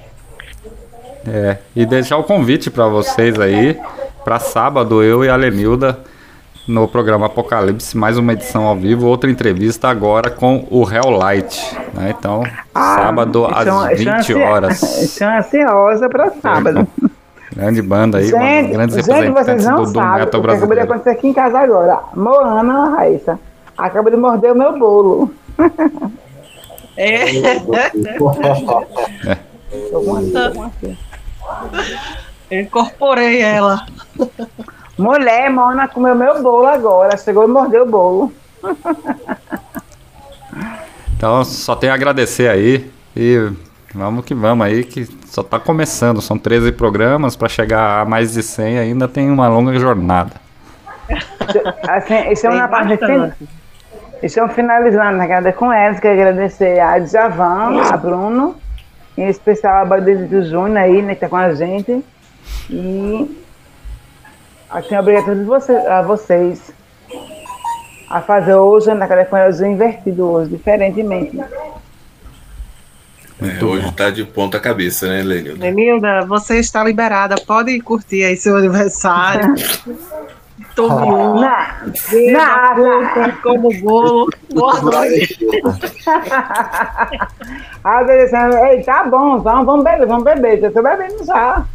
é, e deixar o convite para vocês aí, para sábado, eu e a Lenilda no programa Apocalipse, mais uma edição ao vivo, outra entrevista agora com o Helllight, né? Então, ah, sábado às é, 20 é horas. Estou ansiosa para sábado. Grande banda aí, gente, grandes gente, representantes do, do sabem, metal brasileiro. Acabou de acontecer aqui em casa agora. Moana Raíssa acaba de morder o meu bolo. É. é. Eu incorporei ela. Mulher, Mona comeu meu bolo agora. Chegou e mordeu o bolo. Então, só tenho a agradecer aí. E vamos que vamos aí, que só está começando. São 13 programas. Para chegar a mais de 100 ainda tem uma longa jornada. Assim, isso é uma parte. Estamos finalizando, né? Com elas, que agradecer a Djavan, a Bruno em especial a Badalito Júnior aí, né, que tá com a gente. E assim, obrigado a todos vocês, a vocês a fazer hoje na com eles invertido hoje, diferentemente. É, hoje tá de ponta cabeça, né, Lenilda? Lenilda, você está liberada. Pode curtir aí seu aniversário. Tome um. Nada. Como bolo. Boa noite. ah, Ei, tá bom, vamos, vamos beber, vamos beber. Já tô bebendo já.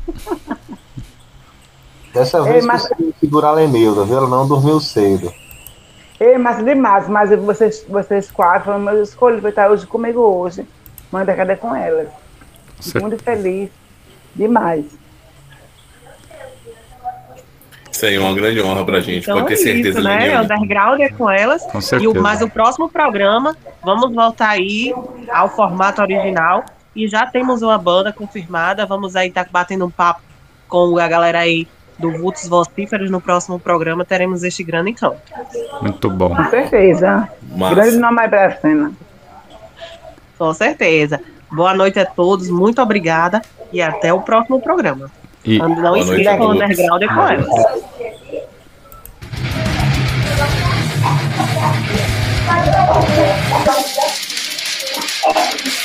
Dessa vez Ei, mas... consegui segurar a Lenilda, viu? Ela não dormiu cedo. Ei, mas demais, mas vocês, vocês quatro, eu escolhi para estar hoje comigo hoje. Manda cadê com elas? Fico muito feliz. Demais. Isso aí é uma grande honra pra gente, então, pode ter é certeza. Isso, né? Underground é com elas. Com certeza. E o, mas o próximo programa, vamos voltar aí ao formato original. E já temos uma banda confirmada. Vamos aí estar tá batendo um papo com a galera aí do Vultos Vocíferos. No próximo programa teremos este grande encontro. Muito bom. Com certeza. Massa. Grande nome aí pra cena. Com certeza. Boa noite a todos, muito obrigada e até o próximo programa. E... Não esqueça o underground é ela. Thank.